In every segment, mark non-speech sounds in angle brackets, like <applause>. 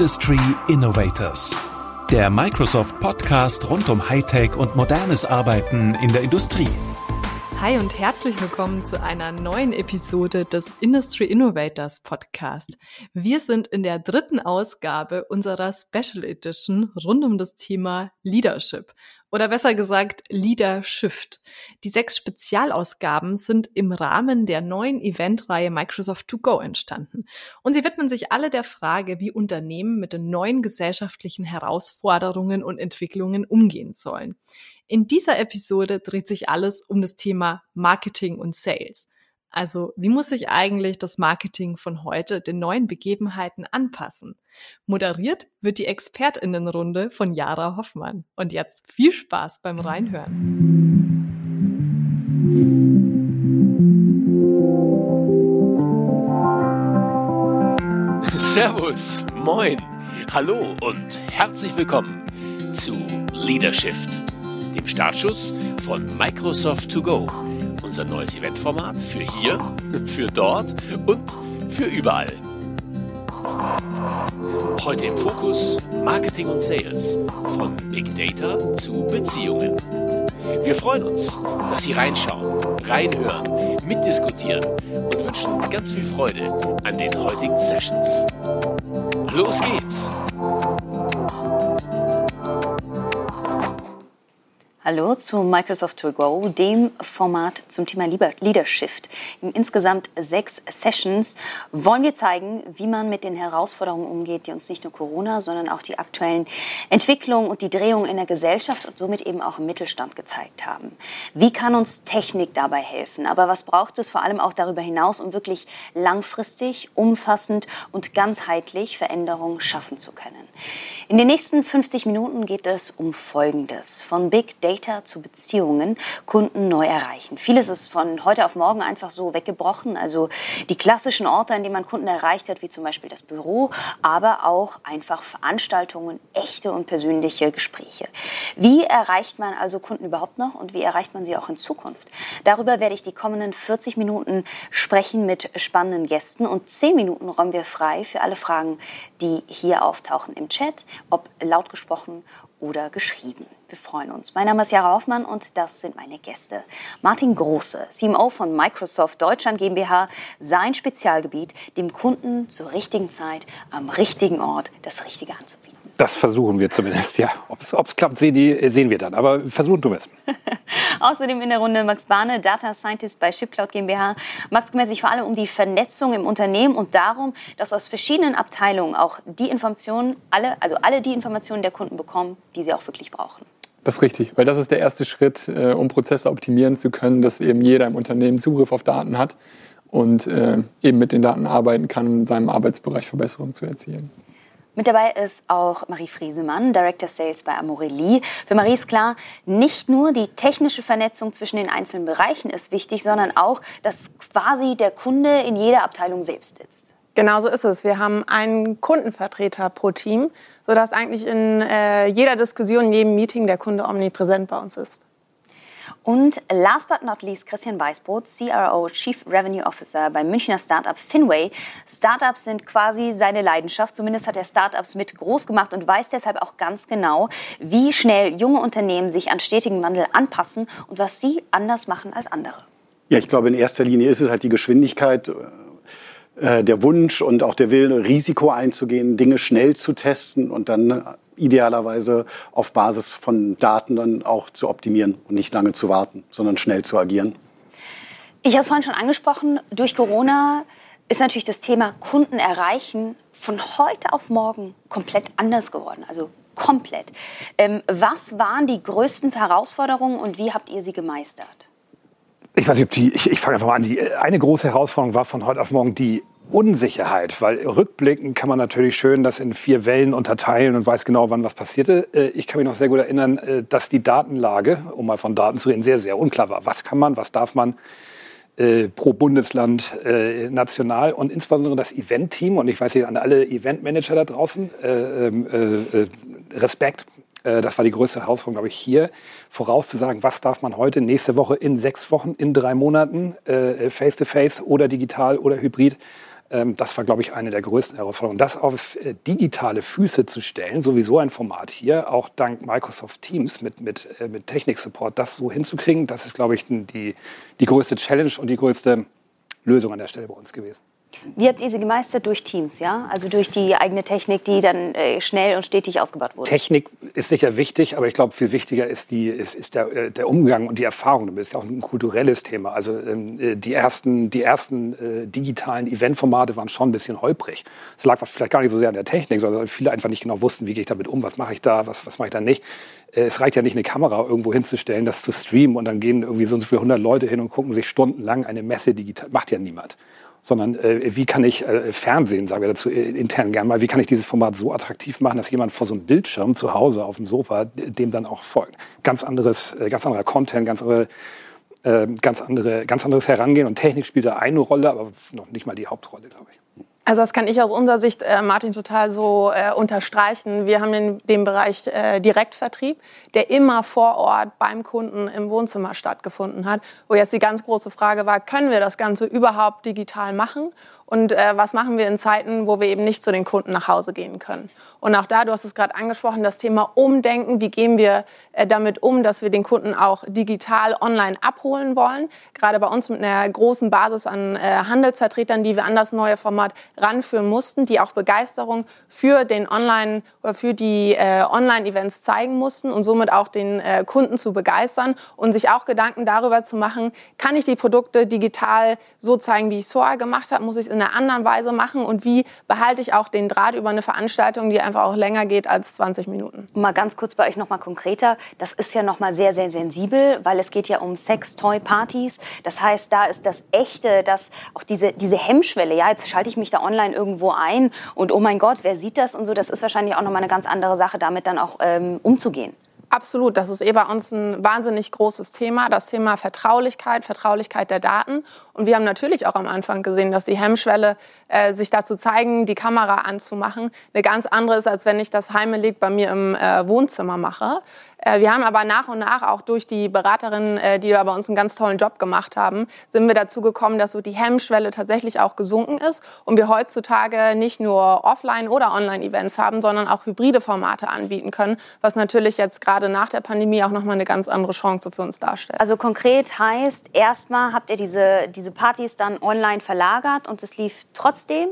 Industry Innovators. Der Microsoft Podcast rund um Hightech und modernes Arbeiten in der Industrie. Hi und herzlich willkommen zu einer neuen Episode des Industry Innovators Podcast. Wir sind in der dritten Ausgabe unserer Special Edition rund um das Thema Leadership oder besser gesagt Leadershift. Die sechs Spezialausgaben sind im Rahmen der neuen Eventreihe Microsoft To Go entstanden. Und sie widmen sich alle der Frage, wie Unternehmen mit den neuen gesellschaftlichen Herausforderungen und Entwicklungen umgehen sollen. In dieser Episode dreht sich alles um das Thema Marketing und Sales. Also wie muss sich eigentlich das Marketing von heute den neuen Begebenheiten anpassen? Moderiert wird die Expertinnenrunde von Jara Hoffmann. Und jetzt viel Spaß beim Reinhören. Servus, moin, hallo und herzlich willkommen zu Leadership, dem Startschuss von Microsoft To Go unser neues Eventformat für hier, für dort und für überall. Heute im Fokus Marketing und Sales von Big Data zu Beziehungen. Wir freuen uns, dass Sie reinschauen, reinhören, mitdiskutieren und wünschen ganz viel Freude an den heutigen Sessions. Los geht's! Hallo zu Microsoft To Go, dem Format zum Thema Leadership. In insgesamt sechs Sessions wollen wir zeigen, wie man mit den Herausforderungen umgeht, die uns nicht nur Corona, sondern auch die aktuellen Entwicklungen und die Drehungen in der Gesellschaft und somit eben auch im Mittelstand gezeigt haben. Wie kann uns Technik dabei helfen? Aber was braucht es vor allem auch darüber hinaus, um wirklich langfristig, umfassend und ganzheitlich Veränderungen schaffen zu können? In den nächsten 50 Minuten geht es um Folgendes. Von Big Data zu Beziehungen Kunden neu erreichen. Vieles ist von heute auf morgen einfach so weggebrochen. Also die klassischen Orte, an denen man Kunden erreicht hat, wie zum Beispiel das Büro, aber auch einfach Veranstaltungen, echte und persönliche Gespräche. Wie erreicht man also Kunden überhaupt noch und wie erreicht man sie auch in Zukunft? Darüber werde ich die kommenden 40 Minuten sprechen mit spannenden Gästen und 10 Minuten räumen wir frei für alle Fragen, die hier auftauchen im Chat, ob laut gesprochen oder geschrieben. Wir freuen uns. Mein Name ist Jara Hoffmann und das sind meine Gäste. Martin Große, CMO von Microsoft Deutschland GmbH, sein Spezialgebiet, dem Kunden zur richtigen Zeit am richtigen Ort das Richtige anzubieten. Das versuchen wir zumindest, ja. Ob es klappt, sehen, die, sehen wir dann. Aber versuchen tun wir es. <laughs> Außerdem in der Runde Max Bahne, Data Scientist bei ShipCloud GmbH. Max kümmert sich vor allem um die Vernetzung im Unternehmen und darum, dass aus verschiedenen Abteilungen auch die Informationen, alle, also alle die Informationen der Kunden bekommen, die sie auch wirklich brauchen. Das ist richtig, weil das ist der erste Schritt, äh, um Prozesse optimieren zu können, dass eben jeder im Unternehmen Zugriff auf Daten hat und äh, eben mit den Daten arbeiten kann, um in seinem Arbeitsbereich Verbesserungen zu erzielen. Mit dabei ist auch Marie Friesemann, Director Sales bei Amorelie. Für Marie ist klar, nicht nur die technische Vernetzung zwischen den einzelnen Bereichen ist wichtig, sondern auch, dass quasi der Kunde in jeder Abteilung selbst sitzt. Genau so ist es. Wir haben einen Kundenvertreter pro Team, sodass eigentlich in äh, jeder Diskussion, in jedem Meeting der Kunde omnipräsent bei uns ist. Und last but not least Christian Weißbrot, CRO, Chief Revenue Officer beim Münchner Startup Finway. Startups sind quasi seine Leidenschaft. Zumindest hat er Startups mit groß gemacht und weiß deshalb auch ganz genau, wie schnell junge Unternehmen sich an stetigen Wandel anpassen und was sie anders machen als andere. Ja, ich glaube, in erster Linie ist es halt die Geschwindigkeit, äh, der Wunsch und auch der Wille, Risiko einzugehen, Dinge schnell zu testen und dann idealerweise auf Basis von Daten dann auch zu optimieren und nicht lange zu warten, sondern schnell zu agieren. Ich habe es vorhin schon angesprochen, durch Corona ist natürlich das Thema Kunden erreichen von heute auf morgen komplett anders geworden. Also komplett. Ähm, was waren die größten Herausforderungen und wie habt ihr sie gemeistert? Ich weiß nicht, ob die, ich, ich fange einfach mal an. Die, eine große Herausforderung war von heute auf morgen die Unsicherheit, weil rückblickend kann man natürlich schön das in vier Wellen unterteilen und weiß genau, wann was passierte. Äh, ich kann mich noch sehr gut erinnern, äh, dass die Datenlage, um mal von Daten zu reden, sehr, sehr unklar war. Was kann man, was darf man äh, pro Bundesland national und insbesondere das Event-Team und ich weiß nicht an alle Event-Manager da draußen, äh, ähm, äh Respekt. Das war die größte Herausforderung, glaube ich, hier vorauszusagen, was darf man heute, nächste Woche, in sechs Wochen, in drei Monaten, face-to-face -face oder digital oder hybrid das war, glaube ich, eine der größten Herausforderungen. Das auf äh, digitale Füße zu stellen, sowieso ein Format hier, auch dank Microsoft Teams mit, mit, äh, mit Technik-Support, das so hinzukriegen, das ist, glaube ich, die, die größte Challenge und die größte Lösung an der Stelle bei uns gewesen. Wie habt ihr sie gemeistert? Durch Teams, ja? Also durch die eigene Technik, die dann äh, schnell und stetig ausgebaut wurde? Technik ist sicher wichtig, aber ich glaube, viel wichtiger ist, die, ist, ist der, äh, der, Umgang und die Erfahrung. Das ist ja auch ein kulturelles Thema. Also ähm, äh, die ersten, die ersten äh, digitalen Eventformate waren schon ein bisschen holprig. Es lag vielleicht gar nicht so sehr an der Technik, sondern viele einfach nicht genau wussten, wie gehe ich damit um, was mache ich da, was, was mache ich da nicht. Äh, es reicht ja nicht, eine Kamera irgendwo hinzustellen, das zu streamen und dann gehen irgendwie so und so viele hundert Leute hin und gucken sich stundenlang eine Messe digital. Macht ja niemand sondern äh, wie kann ich äh, Fernsehen, sagen wir dazu äh, intern gern mal, wie kann ich dieses Format so attraktiv machen, dass jemand vor so einem Bildschirm zu Hause auf dem Sofa dem dann auch folgt. Ganz anderes, äh, ganz anderer Content, ganz andere äh, ganz, andere, ganz anderes Herangehen und Technik spielt da eine Rolle, aber noch nicht mal die Hauptrolle, glaube ich. Also das kann ich aus unserer Sicht, äh, Martin, total so äh, unterstreichen. Wir haben in dem Bereich äh, Direktvertrieb, der immer vor Ort beim Kunden im Wohnzimmer stattgefunden hat, wo jetzt die ganz große Frage war, können wir das Ganze überhaupt digital machen? Und äh, was machen wir in Zeiten, wo wir eben nicht zu den Kunden nach Hause gehen können? Und auch da, du hast es gerade angesprochen, das Thema Umdenken. Wie gehen wir äh, damit um, dass wir den Kunden auch digital online abholen wollen? Gerade bei uns mit einer großen Basis an äh, Handelsvertretern, die wir an das neue Format ranführen mussten, die auch Begeisterung für den Online oder für die äh, Online-Events zeigen mussten und somit auch den äh, Kunden zu begeistern und sich auch Gedanken darüber zu machen, kann ich die Produkte digital so zeigen, wie ich es vorher gemacht habe? Muss ich es in einer anderen Weise machen und wie behalte ich auch den Draht über eine Veranstaltung, die einfach auch länger geht als 20 Minuten. Mal ganz kurz bei euch noch mal konkreter. Das ist ja noch mal sehr, sehr sensibel, weil es geht ja um Sex-Toy-Partys. Das heißt, da ist das Echte, dass auch diese, diese Hemmschwelle, ja, jetzt schalte ich mich da online irgendwo ein und oh mein Gott, wer sieht das und so, das ist wahrscheinlich auch noch mal eine ganz andere Sache, damit dann auch ähm, umzugehen. Absolut, das ist eh bei uns ein wahnsinnig großes Thema, das Thema Vertraulichkeit, Vertraulichkeit der Daten. Und wir haben natürlich auch am Anfang gesehen, dass die Hemmschwelle, äh, sich dazu zeigen, die Kamera anzumachen, eine ganz andere ist, als wenn ich das heimelig bei mir im äh, Wohnzimmer mache. Äh, wir haben aber nach und nach auch durch die Beraterinnen, äh, die bei uns einen ganz tollen Job gemacht haben, sind wir dazu gekommen, dass so die Hemmschwelle tatsächlich auch gesunken ist und wir heutzutage nicht nur Offline- oder Online-Events haben, sondern auch hybride Formate anbieten können, was natürlich jetzt gerade nach der Pandemie auch nochmal eine ganz andere Chance für uns darstellt. Also konkret heißt, erstmal habt ihr diese, diese Partys dann online verlagert und es lief trotzdem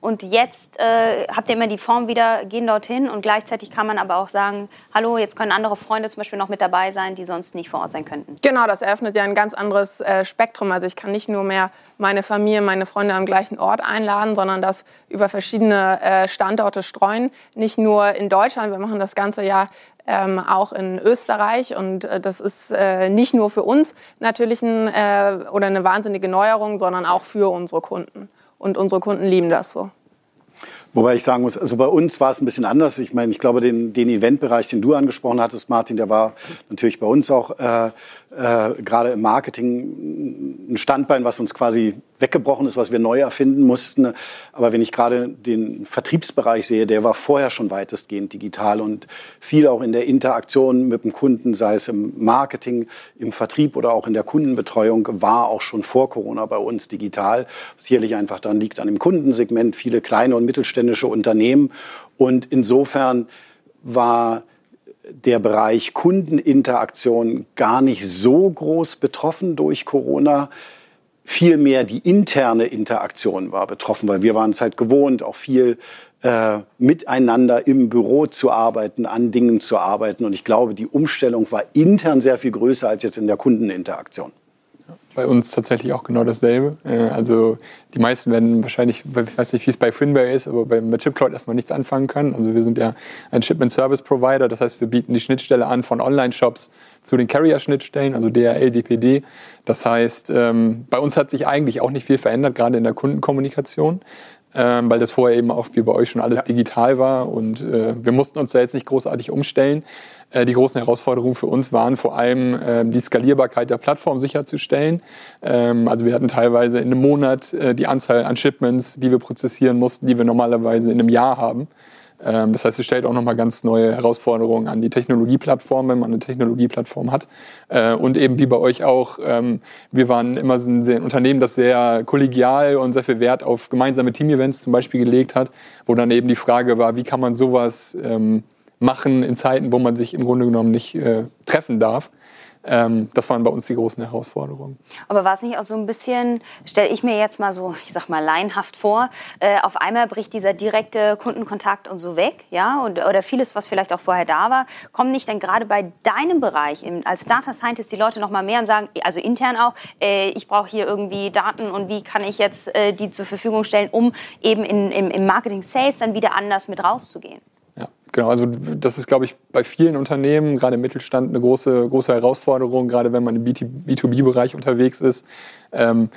und jetzt äh, habt ihr immer die Form wieder, gehen dorthin und gleichzeitig kann man aber auch sagen, hallo, jetzt können andere Freunde zum Beispiel noch mit dabei sein, die sonst nicht vor Ort sein könnten. Genau, das eröffnet ja ein ganz anderes äh, Spektrum. Also ich kann nicht nur mehr meine Familie, meine Freunde am gleichen Ort einladen, sondern das über verschiedene äh, Standorte streuen. Nicht nur in Deutschland, wir machen das ganze Jahr ähm, auch in Österreich. Und äh, das ist äh, nicht nur für uns natürlich ein, äh, oder eine wahnsinnige Neuerung, sondern auch für unsere Kunden. Und unsere Kunden lieben das so. Wobei ich sagen muss, also bei uns war es ein bisschen anders. Ich meine, ich glaube, den, den Eventbereich, den du angesprochen hattest, Martin, der war natürlich bei uns auch äh, äh, gerade im Marketing ein Standbein, was uns quasi weggebrochen ist, was wir neu erfinden mussten. Aber wenn ich gerade den Vertriebsbereich sehe, der war vorher schon weitestgehend digital und viel auch in der Interaktion mit dem Kunden, sei es im Marketing, im Vertrieb oder auch in der Kundenbetreuung, war auch schon vor Corona bei uns digital. Sicherlich einfach daran liegt an dem Kundensegment, viele kleine und mittelständische Unternehmen. Und insofern war der Bereich Kundeninteraktion gar nicht so groß betroffen durch Corona. Vielmehr die interne Interaktion war betroffen, weil wir waren es halt gewohnt, auch viel äh, miteinander im Büro zu arbeiten, an Dingen zu arbeiten. Und ich glaube, die Umstellung war intern sehr viel größer als jetzt in der Kundeninteraktion bei uns tatsächlich auch genau dasselbe. Äh, also die meisten werden wahrscheinlich, ich weiß nicht, wie es bei Finware ist, aber bei, bei Chipcloud erstmal nichts anfangen können. Also wir sind ja ein Shipment Service Provider, das heißt, wir bieten die Schnittstelle an von Online-Shops zu den Carrier-Schnittstellen, also DRL, DPD. Das heißt, ähm, bei uns hat sich eigentlich auch nicht viel verändert, gerade in der Kundenkommunikation. Ähm, weil das vorher eben auch wie bei euch schon alles ja. digital war und äh, wir mussten uns da jetzt nicht großartig umstellen. Äh, die großen Herausforderungen für uns waren vor allem ähm, die Skalierbarkeit der Plattform sicherzustellen. Ähm, also wir hatten teilweise in einem Monat äh, die Anzahl an Shipments, die wir prozessieren mussten, die wir normalerweise in einem Jahr haben. Ähm, das heißt, es stellt auch nochmal ganz neue Herausforderungen an die Technologieplattform, wenn man eine Technologieplattform hat. Äh, und eben wie bei euch auch, wir waren immer ein, Unternehmen, das sehr kollegial und sehr viel Wert auf gemeinsame Team-Events zum Beispiel gelegt hat, wo dann eben die Frage war, wie kann man sowas machen in Zeiten, wo man sich im Grunde genommen nicht äh, treffen darf. Ähm, das waren bei uns die großen Herausforderungen. Aber war es nicht auch so ein bisschen, stelle ich mir jetzt mal so, ich sag mal laienhaft vor, äh, auf einmal bricht dieser direkte Kundenkontakt und so weg, ja, und, oder vieles, was vielleicht auch vorher da war, kommen nicht dann gerade bei deinem Bereich im, als Data Scientist die Leute noch mal mehr und sagen, also intern auch, äh, ich brauche hier irgendwie Daten und wie kann ich jetzt äh, die zur Verfügung stellen, um eben in, im, im Marketing Sales dann wieder anders mit rauszugehen? Genau, also das ist, glaube ich, bei vielen Unternehmen, gerade im Mittelstand, eine große, große Herausforderung, gerade wenn man im B2B-Bereich unterwegs ist, ähm,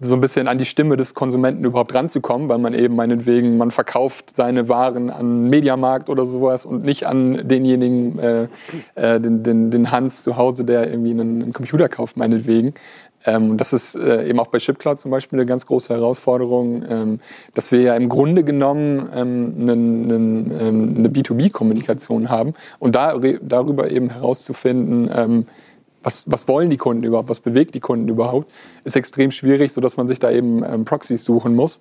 so ein bisschen an die Stimme des Konsumenten überhaupt ranzukommen, weil man eben meinetwegen, man verkauft seine Waren an Mediamarkt oder sowas und nicht an denjenigen, äh, äh, den, den, den Hans zu Hause, der irgendwie einen, einen Computer kauft, meinetwegen. Ähm, das ist äh, eben auch bei ShipCloud zum Beispiel eine ganz große Herausforderung, ähm, dass wir ja im Grunde genommen ähm, ähm, eine B2B-Kommunikation haben und da, darüber eben herauszufinden, ähm, was, was, wollen die Kunden überhaupt, was bewegt die Kunden überhaupt, ist extrem schwierig, sodass man sich da eben ähm, Proxys suchen muss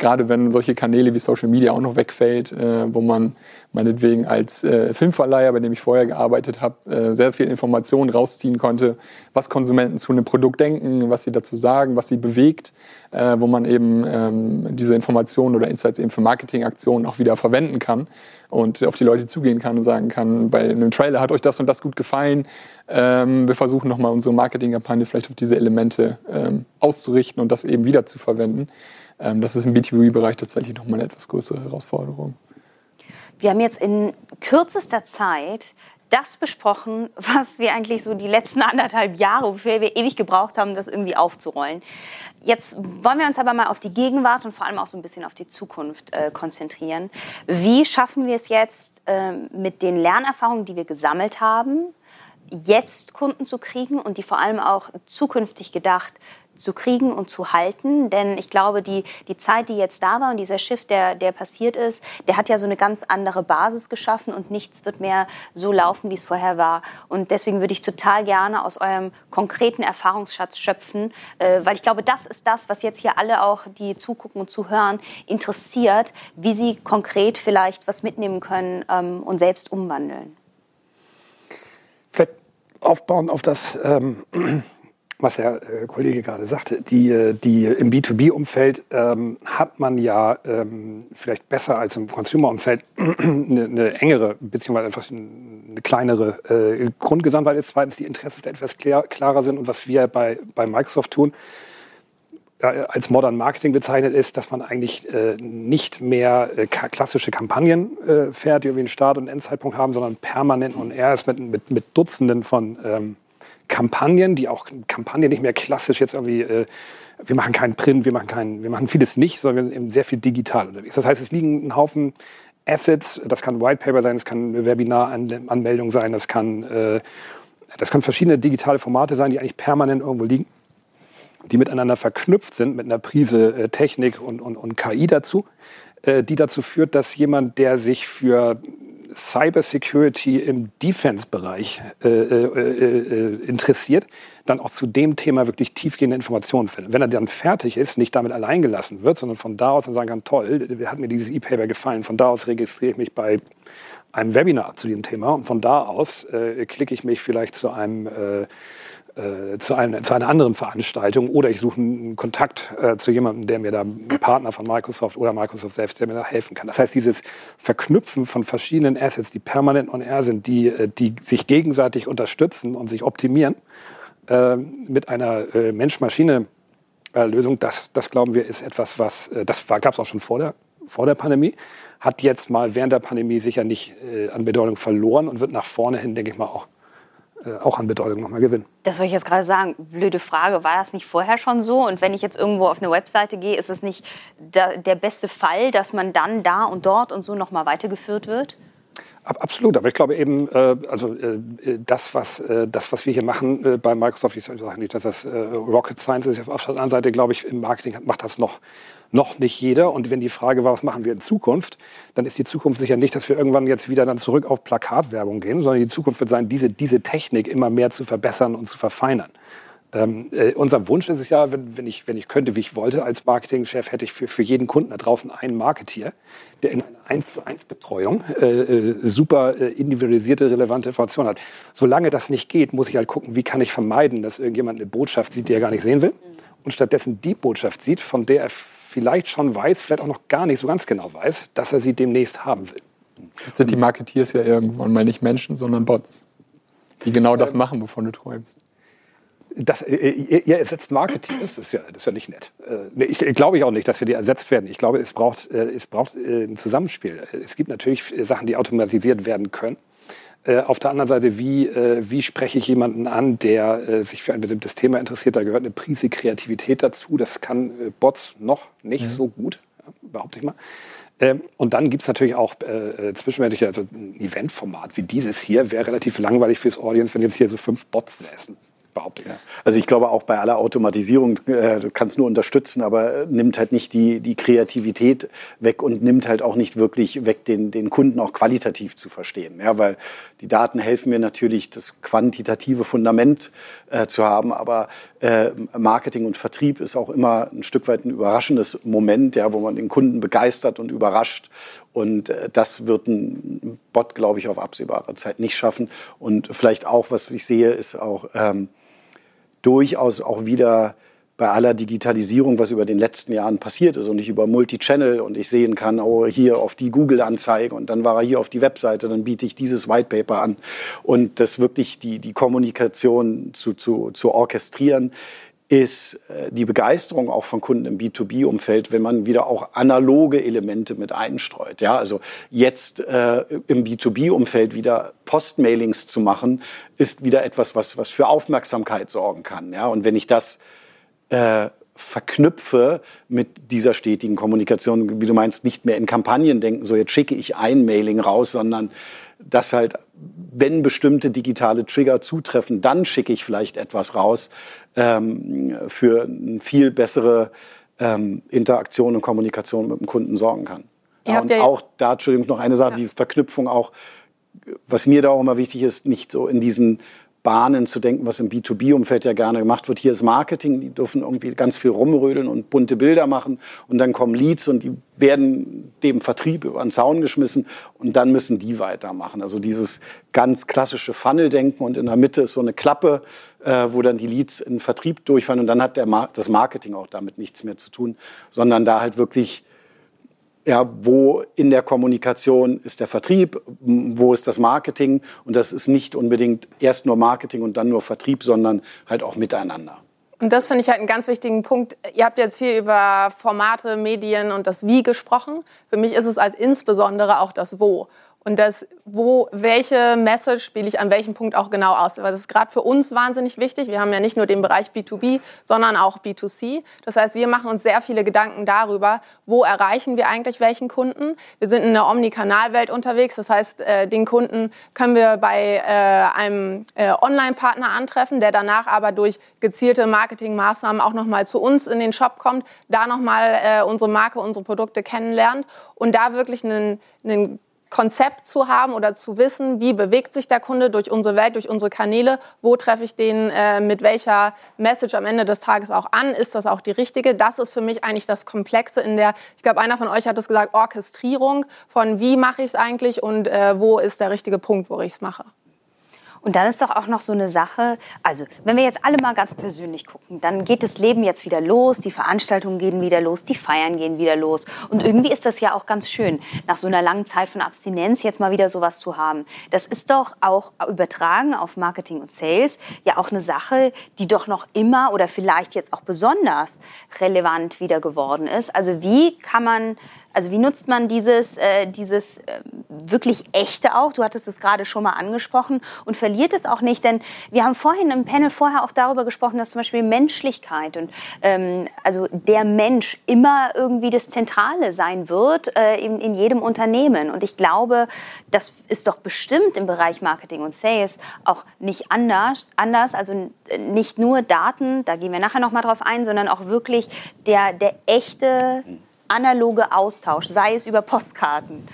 gerade wenn solche Kanäle wie Social Media auch noch wegfällt, äh, wo man meinetwegen als äh, Filmverleiher, bei dem ich vorher gearbeitet habe, äh, sehr viel Informationen rausziehen konnte, was Konsumenten zu einem Produkt denken, was sie dazu sagen, was sie bewegt, äh, wo man eben ähm, diese Informationen oder Insights eben für Marketingaktionen auch wieder verwenden kann und auf die Leute zugehen kann und sagen kann, bei einem Trailer hat euch das und das gut gefallen. Ähm, wir versuchen nochmal unsere Marketingkampagne vielleicht auf diese Elemente ähm, auszurichten und das eben wieder zu verwenden. Ähm, das ist im B2B-Bereich tatsächlich nochmal eine etwas größere Herausforderung. Wir haben jetzt in kürzester Zeit das besprochen, was wir eigentlich so die letzten anderthalb Jahre, wofür wir ewig gebraucht haben, das irgendwie aufzurollen. Jetzt wollen wir uns aber mal auf die Gegenwart und vor allem auch so ein bisschen auf die Zukunft äh, konzentrieren. Wie schaffen wir es jetzt äh, mit den Lernerfahrungen, die wir gesammelt haben, jetzt Kunden zu kriegen und die vor allem auch zukünftig gedacht zu kriegen und zu halten. Denn ich glaube, die, die Zeit, die jetzt da war und dieser Shift, der, der passiert ist, der hat ja so eine ganz andere Basis geschaffen und nichts wird mehr so laufen, wie es vorher war. Und deswegen würde ich total gerne aus eurem konkreten Erfahrungsschatz schöpfen, äh, weil ich glaube, das ist das, was jetzt hier alle auch, die zugucken und zuhören, interessiert, wie sie konkret vielleicht was mitnehmen können ähm, und selbst umwandeln. Vielleicht aufbauen auf das, ähm, was der äh, Kollege gerade sagte, die, äh, die im B2B-Umfeld ähm, hat man ja ähm, vielleicht besser als im Consumer-Umfeld <clears throat> eine, eine, engere, beziehungsweise einfach eine kleinere äh, Grundgesamtheit ist. Zweitens, die Interessen etwas klar, klarer sind. Und was wir bei, bei Microsoft tun, äh, als Modern Marketing bezeichnet ist, dass man eigentlich äh, nicht mehr äh, klassische Kampagnen äh, fährt, die irgendwie einen Start- und Endzeitpunkt haben, sondern permanent und er ist mit, mit, mit Dutzenden von ähm, Kampagnen, die auch Kampagnen nicht mehr klassisch jetzt irgendwie, äh, wir machen keinen Print, wir machen keinen, wir machen vieles nicht, sondern wir sind eben sehr viel digital unterwegs. Das heißt, es liegen ein Haufen Assets, das kann White Paper sein, das kann eine Webinaranmeldung sein, das kann, äh, das können verschiedene digitale Formate sein, die eigentlich permanent irgendwo liegen, die miteinander verknüpft sind mit einer Prise äh, Technik und, und, und KI dazu, äh, die dazu führt, dass jemand, der sich für Cybersecurity im Defense-Bereich äh, äh, äh, interessiert, dann auch zu dem Thema wirklich tiefgehende Informationen findet. Wenn er dann fertig ist, nicht damit allein gelassen wird, sondern von da aus dann sagen kann, toll, hat mir dieses E-Paper gefallen, von da aus registriere ich mich bei einem Webinar zu dem Thema und von da aus äh, klicke ich mich vielleicht zu einem äh, zu, einem, zu, einer anderen Veranstaltung oder ich suche einen Kontakt äh, zu jemandem, der mir da, Partner von Microsoft oder Microsoft selbst, der mir da helfen kann. Das heißt, dieses Verknüpfen von verschiedenen Assets, die permanent on air sind, die, äh, die sich gegenseitig unterstützen und sich optimieren, äh, mit einer äh, Mensch-Maschine-Lösung, das, das glauben wir, ist etwas, was, das gab es auch schon vor der, vor der Pandemie, hat jetzt mal während der Pandemie sicher nicht an Bedeutung verloren und wird nach vorne hin, denke ich mal, auch auch an Bedeutung nochmal gewinnen. Das wollte ich jetzt gerade sagen. Blöde Frage, war das nicht vorher schon so? Und wenn ich jetzt irgendwo auf eine Webseite gehe, ist es nicht der, der beste Fall, dass man dann da und dort und so nochmal weitergeführt wird? Absolut, aber ich glaube eben, äh, also äh, das, was, das, was wir hier machen bei Microsoft, ich sage nicht, dass das Rocket Science ist, auf der anderen Seite glaube ich, im Marketing macht das noch, noch nicht jeder. Und wenn die Frage war, was machen wir in Zukunft, dann ist die Zukunft sicher nicht, dass wir irgendwann jetzt wieder dann zurück auf Plakatwerbung gehen, sondern die Zukunft wird sein, diese, diese Technik immer mehr zu verbessern und zu verfeinern. Ähm, äh, unser Wunsch ist es ja, wenn, wenn, ich, wenn ich könnte, wie ich wollte, als Marketingchef hätte ich für, für jeden Kunden da draußen einen Marketier, der in einer 1 zu 1 Betreuung äh, äh, super äh, individualisierte, relevante Informationen hat. Solange das nicht geht, muss ich halt gucken, wie kann ich vermeiden, dass irgendjemand eine Botschaft sieht, die er gar nicht sehen will und stattdessen die Botschaft sieht, von der er vielleicht schon weiß, vielleicht auch noch gar nicht so ganz genau weiß, dass er sie demnächst haben will. Jetzt sind die Marketeers ja irgendwann mal nicht Menschen, sondern Bots, die genau das machen, wovon du träumst. Das, äh, ihr, ihr ersetzt Marketeers, das ist ja, das ist ja nicht nett. Äh, ich, glaube ich auch nicht, dass wir die ersetzt werden. Ich glaube, es braucht, äh, es braucht äh, ein Zusammenspiel. Es gibt natürlich Sachen, die automatisiert werden können. Äh, auf der anderen Seite, wie, äh, wie spreche ich jemanden an, der äh, sich für ein bestimmtes Thema interessiert? Da gehört eine Prise Kreativität dazu. Das kann äh, Bots noch nicht mhm. so gut, ja, behaupte ich mal. Ähm, und dann gibt es natürlich auch äh, zwischenmenschliche, also ein Eventformat wie dieses hier wäre relativ langweilig fürs Audience, wenn jetzt hier so fünf Bots säßen behaupte ich. Also ich glaube auch bei aller Automatisierung, äh, du kannst nur unterstützen, aber nimmt halt nicht die, die Kreativität weg und nimmt halt auch nicht wirklich weg, den, den Kunden auch qualitativ zu verstehen. Ja, weil die Daten helfen mir natürlich, das quantitative Fundament äh, zu haben, aber äh, Marketing und Vertrieb ist auch immer ein Stück weit ein überraschendes Moment, ja, wo man den Kunden begeistert und überrascht. Und äh, das wird ein Bot, glaube ich, auf absehbare Zeit nicht schaffen. Und vielleicht auch, was ich sehe, ist auch ähm, durchaus auch wieder bei aller Digitalisierung, was über den letzten Jahren passiert ist und ich über Multichannel und ich sehen kann, oh, hier auf die Google-Anzeige und dann war er hier auf die Webseite, dann biete ich dieses White Paper an. Und das wirklich die, die Kommunikation zu, zu, zu orchestrieren, ist äh, die Begeisterung auch von Kunden im B2B-Umfeld, wenn man wieder auch analoge Elemente mit einstreut. Ja, also jetzt äh, im B2B-Umfeld wieder Postmailings zu machen, ist wieder etwas, was, was für Aufmerksamkeit sorgen kann. Ja, und wenn ich das äh, verknüpfe mit dieser stetigen Kommunikation, wie du meinst, nicht mehr in Kampagnen denken, so jetzt schicke ich ein Mailing raus, sondern das halt, wenn bestimmte digitale Trigger zutreffen, dann schicke ich vielleicht etwas raus ähm, für eine viel bessere ähm, Interaktion und Kommunikation mit dem Kunden sorgen kann. Ja, und ja auch da, Entschuldigung, noch eine Sache, ja. die Verknüpfung auch, was mir da auch immer wichtig ist, nicht so in diesen Bahnen zu denken, was im B2B-Umfeld ja gerne gemacht wird. Hier ist Marketing, die dürfen irgendwie ganz viel rumrödeln und bunte Bilder machen und dann kommen Leads und die werden dem Vertrieb über den Zaun geschmissen und dann müssen die weitermachen. Also dieses ganz klassische Funnel-Denken und in der Mitte ist so eine Klappe, äh, wo dann die Leads in Vertrieb durchfahren und dann hat der Mar das Marketing auch damit nichts mehr zu tun, sondern da halt wirklich ja, wo in der Kommunikation ist der Vertrieb, wo ist das Marketing und das ist nicht unbedingt erst nur Marketing und dann nur Vertrieb, sondern halt auch miteinander. Und das finde ich halt einen ganz wichtigen Punkt. Ihr habt jetzt viel über Formate, Medien und das Wie gesprochen. Für mich ist es halt insbesondere auch das Wo und das, wo, welche Message spiele ich an welchem Punkt auch genau aus. Weil das ist gerade für uns wahnsinnig wichtig. Wir haben ja nicht nur den Bereich B2B, sondern auch B2C. Das heißt, wir machen uns sehr viele Gedanken darüber, wo erreichen wir eigentlich welchen Kunden. Wir sind in der Omnikanalwelt unterwegs. Das heißt, äh, den Kunden können wir bei äh, einem äh, Online-Partner antreffen, der danach aber durch gezielte Marketingmaßnahmen auch nochmal zu uns in den Shop kommt, da nochmal äh, unsere Marke, unsere Produkte kennenlernt und da wirklich einen, einen Konzept zu haben oder zu wissen, wie bewegt sich der Kunde durch unsere Welt, durch unsere Kanäle, wo treffe ich den äh, mit welcher Message am Ende des Tages auch an, ist das auch die richtige? Das ist für mich eigentlich das Komplexe in der, ich glaube, einer von euch hat es gesagt, Orchestrierung von wie mache ich es eigentlich und äh, wo ist der richtige Punkt, wo ich es mache. Und dann ist doch auch noch so eine Sache, also wenn wir jetzt alle mal ganz persönlich gucken, dann geht das Leben jetzt wieder los, die Veranstaltungen gehen wieder los, die Feiern gehen wieder los. Und irgendwie ist das ja auch ganz schön, nach so einer langen Zeit von Abstinenz jetzt mal wieder sowas zu haben. Das ist doch auch übertragen auf Marketing und Sales ja auch eine Sache, die doch noch immer oder vielleicht jetzt auch besonders relevant wieder geworden ist. Also wie kann man Also wie nutzt man dieses, äh, dieses äh, wirklich echte auch? Du hattest es gerade schon mal angesprochen und verliert es auch nicht, denn wir haben vorhin im Panel vorher auch darüber gesprochen, dass zum Beispiel Menschlichkeit und ähm, also der Mensch immer irgendwie das Zentrale sein wird äh, in, in jedem Unternehmen. Und ich glaube, das ist doch bestimmt im Bereich Marketing und Sales auch nicht anders. anders. Also nicht nur Daten, da gehen wir nachher noch mal drauf ein, sondern auch wirklich der, der echte analoge Austausch, sei es über Postkarten.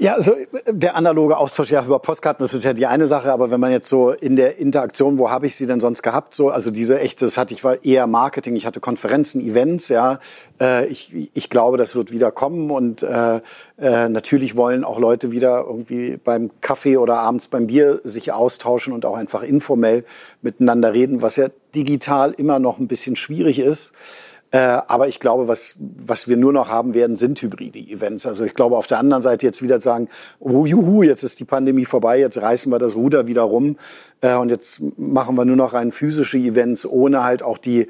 Ja, also der analoge Austausch ja über Postkarten, das ist ja die eine Sache, aber wenn man jetzt so in der Interaktion, wo habe ich sie denn sonst gehabt? So, also diese echte, das hatte ich war eher Marketing, ich hatte Konferenzen, Events, ja. Äh, ich, ich glaube, das wird wieder kommen und äh, äh, natürlich wollen auch Leute wieder irgendwie beim Kaffee oder abends beim Bier sich austauschen und auch einfach informell miteinander reden, was ja digital immer noch ein bisschen schwierig ist. Äh, aber ich glaube, was, was wir nur noch haben werden, sind hybride Events. Also ich glaube, auf der anderen Seite jetzt wieder sagen, oh, juhu, jetzt ist die Pandemie vorbei, jetzt reißen wir das Ruder wieder rum äh, und jetzt machen wir nur noch rein physische Events, ohne halt auch die,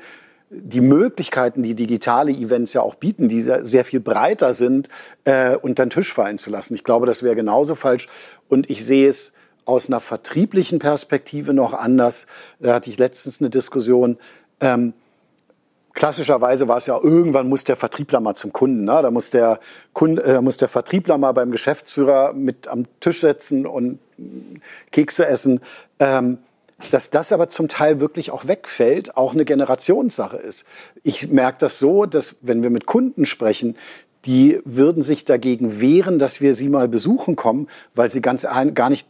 die Möglichkeiten, die digitale Events ja auch bieten, die sehr, sehr viel breiter sind, äh, unter den Tisch fallen zu lassen. Ich glaube, das wäre genauso falsch. Und ich sehe es aus einer vertrieblichen Perspektive noch anders. Da hatte ich letztens eine Diskussion. Ähm, klassischerweise war es ja, irgendwann muss der Vertriebler mal zum Kunden. Ne? Da muss der, Kunde, äh, muss der Vertriebler mal beim Geschäftsführer mit am Tisch setzen und Kekse essen. Ähm, dass das aber zum Teil wirklich auch wegfällt, auch eine Generationssache ist. Ich merke das so, dass wenn wir mit Kunden sprechen, die würden sich dagegen wehren, dass wir sie mal besuchen kommen, weil sie ganz ein, gar nicht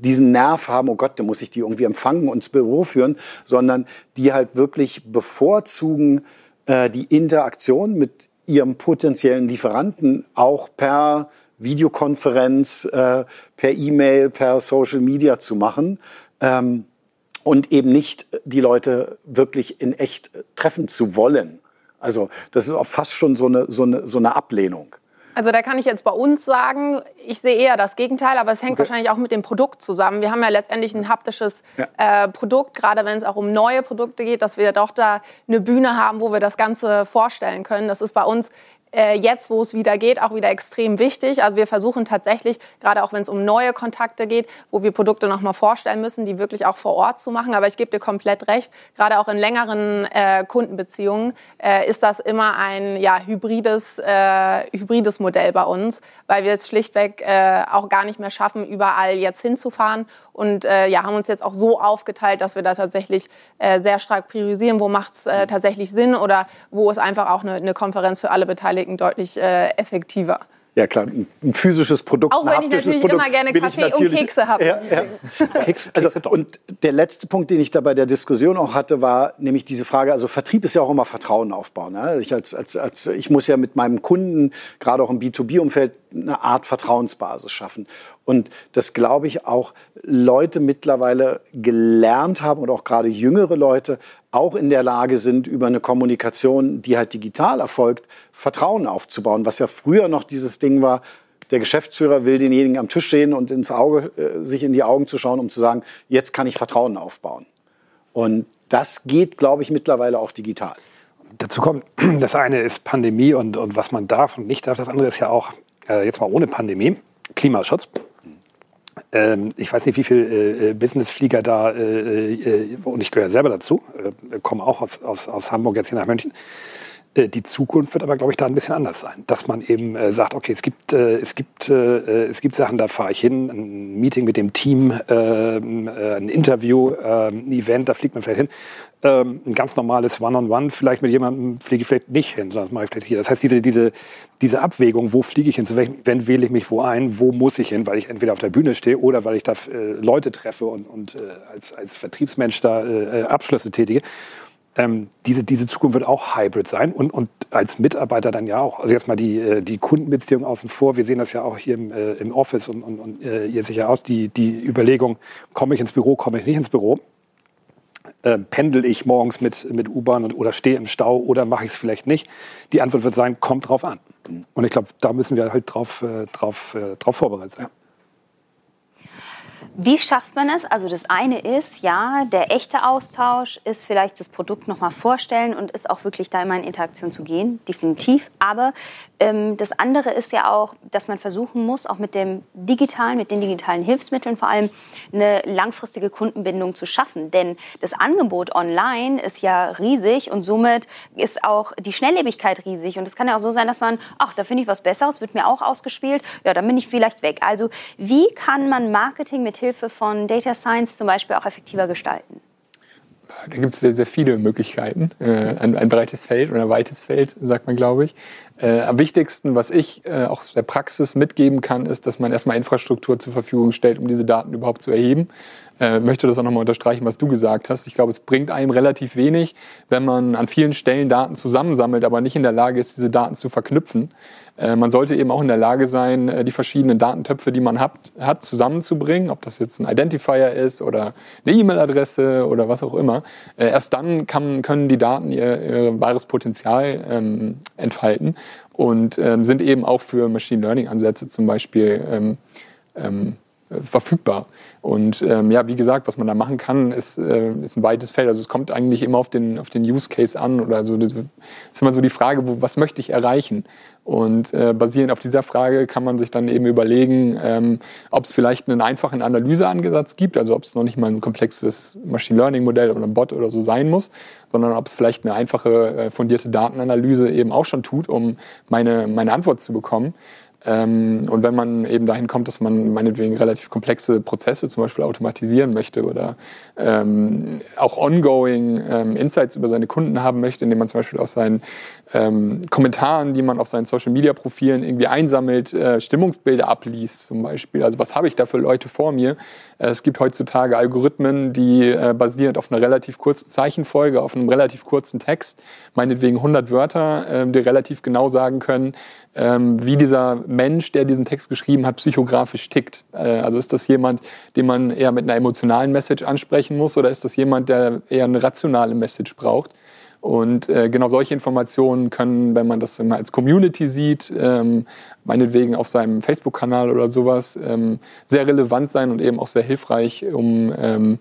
diesen Nerv haben, oh Gott, da muss ich die irgendwie empfangen und ins Büro führen, sondern die halt wirklich bevorzugen äh, die Interaktion mit ihrem potenziellen Lieferanten auch per Videokonferenz, äh, per E-Mail, per Social Media zu machen ähm, und eben nicht die Leute wirklich in echt treffen zu wollen. Also das ist auch fast schon so eine, so eine, so eine Ablehnung. Also da kann ich jetzt bei uns sagen, ich sehe eher das Gegenteil, aber es hängt okay. wahrscheinlich auch mit dem Produkt zusammen. Wir haben ja letztendlich ein haptisches ja. äh, Produkt, gerade wenn es auch um neue Produkte geht, dass wir doch da eine Bühne haben, wo wir das Ganze vorstellen können. Das ist bei uns äh, jetzt, wo es wieder geht, auch wieder extrem wichtig. Also wir versuchen tatsächlich, gerade auch wenn es um neue Kontakte geht, wo wir Produkte nochmal vorstellen müssen, die wirklich auch vor Ort zu machen. Aber ich gebe dir komplett recht, gerade auch in längeren äh, Kundenbeziehungen äh, ist das immer ein ja, hybrides, äh, hybrides Modell bei uns, weil wir es schlichtweg äh, auch gar nicht mehr schaffen, überall jetzt hinzufahren und äh, ja, haben uns jetzt auch so aufgeteilt, dass wir da tatsächlich sehr stark priorisieren, wo macht es tatsächlich Sinn oder wo ist einfach auch eine, eine Konferenz für alle Beteiligten deutlich äh, effektiver. Ja klar, ein physisches Produkt. Auch wenn ich natürlich Produkt, immer gerne Kaffee und Kekse habe. Ja, ja. <laughs> Also, und der letzte Punkt, den ich da bei der Diskussion auch hatte, war nämlich diese Frage, also Vertrieb ist ja auch immer Vertrauen aufbauen. Ne? Ich, als, als, als, ich muss ja mit meinem Kunden, gerade auch im B2B-Umfeld, eine Art Vertrauensbasis schaffen. Und das glaube ich auch Leute mittlerweile gelernt haben und auch gerade jüngere Leute auch in der Lage sind, über eine Kommunikation, die halt digital erfolgt, Vertrauen aufzubauen. Was ja früher noch dieses Ding war, der Geschäftsführer will denjenigen am Tisch sehen und ins Auge, äh, sich in die Augen zu schauen, um zu sagen, jetzt kann ich Vertrauen aufbauen. Und das geht, glaube ich, mittlerweile auch digital. Dazu kommt, <clears throat> das eine ist Pandemie und, und was man darf und nicht darf. Das andere ist ja auch, äh, jetzt mal ohne Pandemie, Klimaschutz. Ähm, ich weiß nicht, wie viele äh, äh, Businessflieger da, äh, äh, und ich gehöre selber dazu, äh, komme auch aus, aus, aus Hamburg jetzt hier nach München. Äh, die Zukunft wird aber, glaube ich, da ein bisschen anders sein. Dass man eben äh, sagt, okay, es gibt, äh, es, gibt, äh, es gibt Sachen, da fahre ich hin, ein Meeting mit dem Team, ähm, äh, ein Interview, ähm, ein Event, da fliegt man vielleicht hin. Ähm, ein ganz normales One-on-One, -on -One, vielleicht mit jemandem fliege ich vielleicht nicht hin, sondern das mache ich vielleicht hier. Das heißt, diese, diese, diese Abwägung, wo fliege ich hin, zu welchem Event wähle ich mich wo ein, wo muss ich hin, weil ich entweder auf der Bühne stehe oder weil ich da äh, Leute treffe und, und als, als Vertriebsmensch da Abschlüsse tätige ähm, diese, diese Zukunft wird auch Hybrid sein und, und als Mitarbeiter dann ja auch. Also jetzt mal die, äh, die Kundenbeziehung außen vor. Wir sehen das ja auch hier im, äh, im Office und, und, und äh, ihr sicher aus. Die, die Überlegung, komme ich ins Büro, komme ich nicht ins Büro. Äh, pendel ich morgens mit, mit U-Bahn oder stehe im Stau oder mache ich es vielleicht nicht? Die Antwort wird sein, kommt drauf an. Und ich glaube, da müssen wir halt drauf, äh, drauf, äh, drauf vorbereitet sein. Ja. Wie schafft man es? Also das eine ist, ja, der echte Austausch ist vielleicht das Produkt nochmal vorstellen und ist auch wirklich da immer in Interaktion zu gehen, definitiv. Aber ähm, das andere ist ja auch, dass man versuchen muss, auch mit dem digitalen, mit den digitalen Hilfsmitteln vor allem eine langfristige Kundenbindung zu schaffen. Denn das Angebot online ist ja riesig und somit ist auch die Schnelllebigkeit riesig. Und es kann ja auch so sein, dass man, ach, da finde ich was Besseres, wird mir auch ausgespielt, ja, dann bin ich vielleicht weg. Also wie kann man Marketing mit Hilfe von Data Science zum Beispiel auch effektiver gestalten? Da gibt es sehr, sehr viele Möglichkeiten. Äh, ein, ein, breites Feld oder ein weites Feld, sagt man, glaube ich. Äh, am wichtigsten, was ich äh, auch der Praxis mitgeben kann, ist, dass man erstmal Infrastruktur zur Verfügung stellt, um diese Daten überhaupt zu erheben äh, möchte das auch nochmal unterstreichen, was du gesagt hast. Ich glaube, es bringt einem relativ wenig, wenn man an vielen Stellen Daten zusammensammelt, aber nicht in der Lage ist, diese Daten zu verknüpfen. Äh, man sollte eben auch in der Lage sein, äh, die verschiedenen Datentöpfe, die man hat, hat, zusammenzubringen, ob das jetzt ein Identifier ist oder eine E-Mail-Adresse oder was auch immer. Äh, erst dann kann, können die Daten ihr, ihr wahres Potenzial ähm, entfalten und ähm, sind eben auch für Machine Learning-Ansätze zum Beispiel ähm, ähm verfügbar. Und ähm, ja, wie gesagt, was man da machen kann, ist, äh, ist ein weites Feld. Also es kommt eigentlich immer auf den, auf den Use Case an oder so. Das ist immer so die Frage, wo, was möchte ich erreichen? Und äh, basierend auf dieser Frage kann man sich dann eben überlegen, ähm, ob es vielleicht einen einfachen Analyseansatz gibt, also ob es noch nicht mal ein komplexes Machine Learning Modell oder ein Bot oder so sein muss, sondern ob es vielleicht eine einfache äh, fundierte Datenanalyse eben auch schon tut, um meine, meine Antwort zu bekommen. Ähm, und wenn man eben dahin kommt, dass man meinetwegen relativ komplexe Prozesse zum Beispiel automatisieren möchte oder ähm, auch ongoing ähm, Insights über seine Kunden haben möchte, indem man zum Beispiel aus seinen ähm, Kommentaren, die man auf seinen Social-Media-Profilen irgendwie einsammelt, äh, Stimmungsbilder abliest zum Beispiel. Also was habe ich da für Leute vor mir? Äh, es gibt heutzutage Algorithmen, die äh, basierend auf einer relativ kurzen Zeichenfolge, auf einem relativ kurzen Text, meinetwegen 100 Wörter, äh, die relativ genau sagen können, ähm, wie dieser Mensch, der diesen Text geschrieben hat, psychografisch tickt. Äh, also ist das jemand, den man eher mit einer emotionalen Message ansprechen muss oder ist das jemand, der eher eine rationale Message braucht? Und äh, genau solche Informationen können, wenn man das immer als Community sieht, ähm, meinetwegen auf seinem Facebook-Kanal oder sowas, ähm, sehr relevant sein und eben auch sehr hilfreich, um ähm,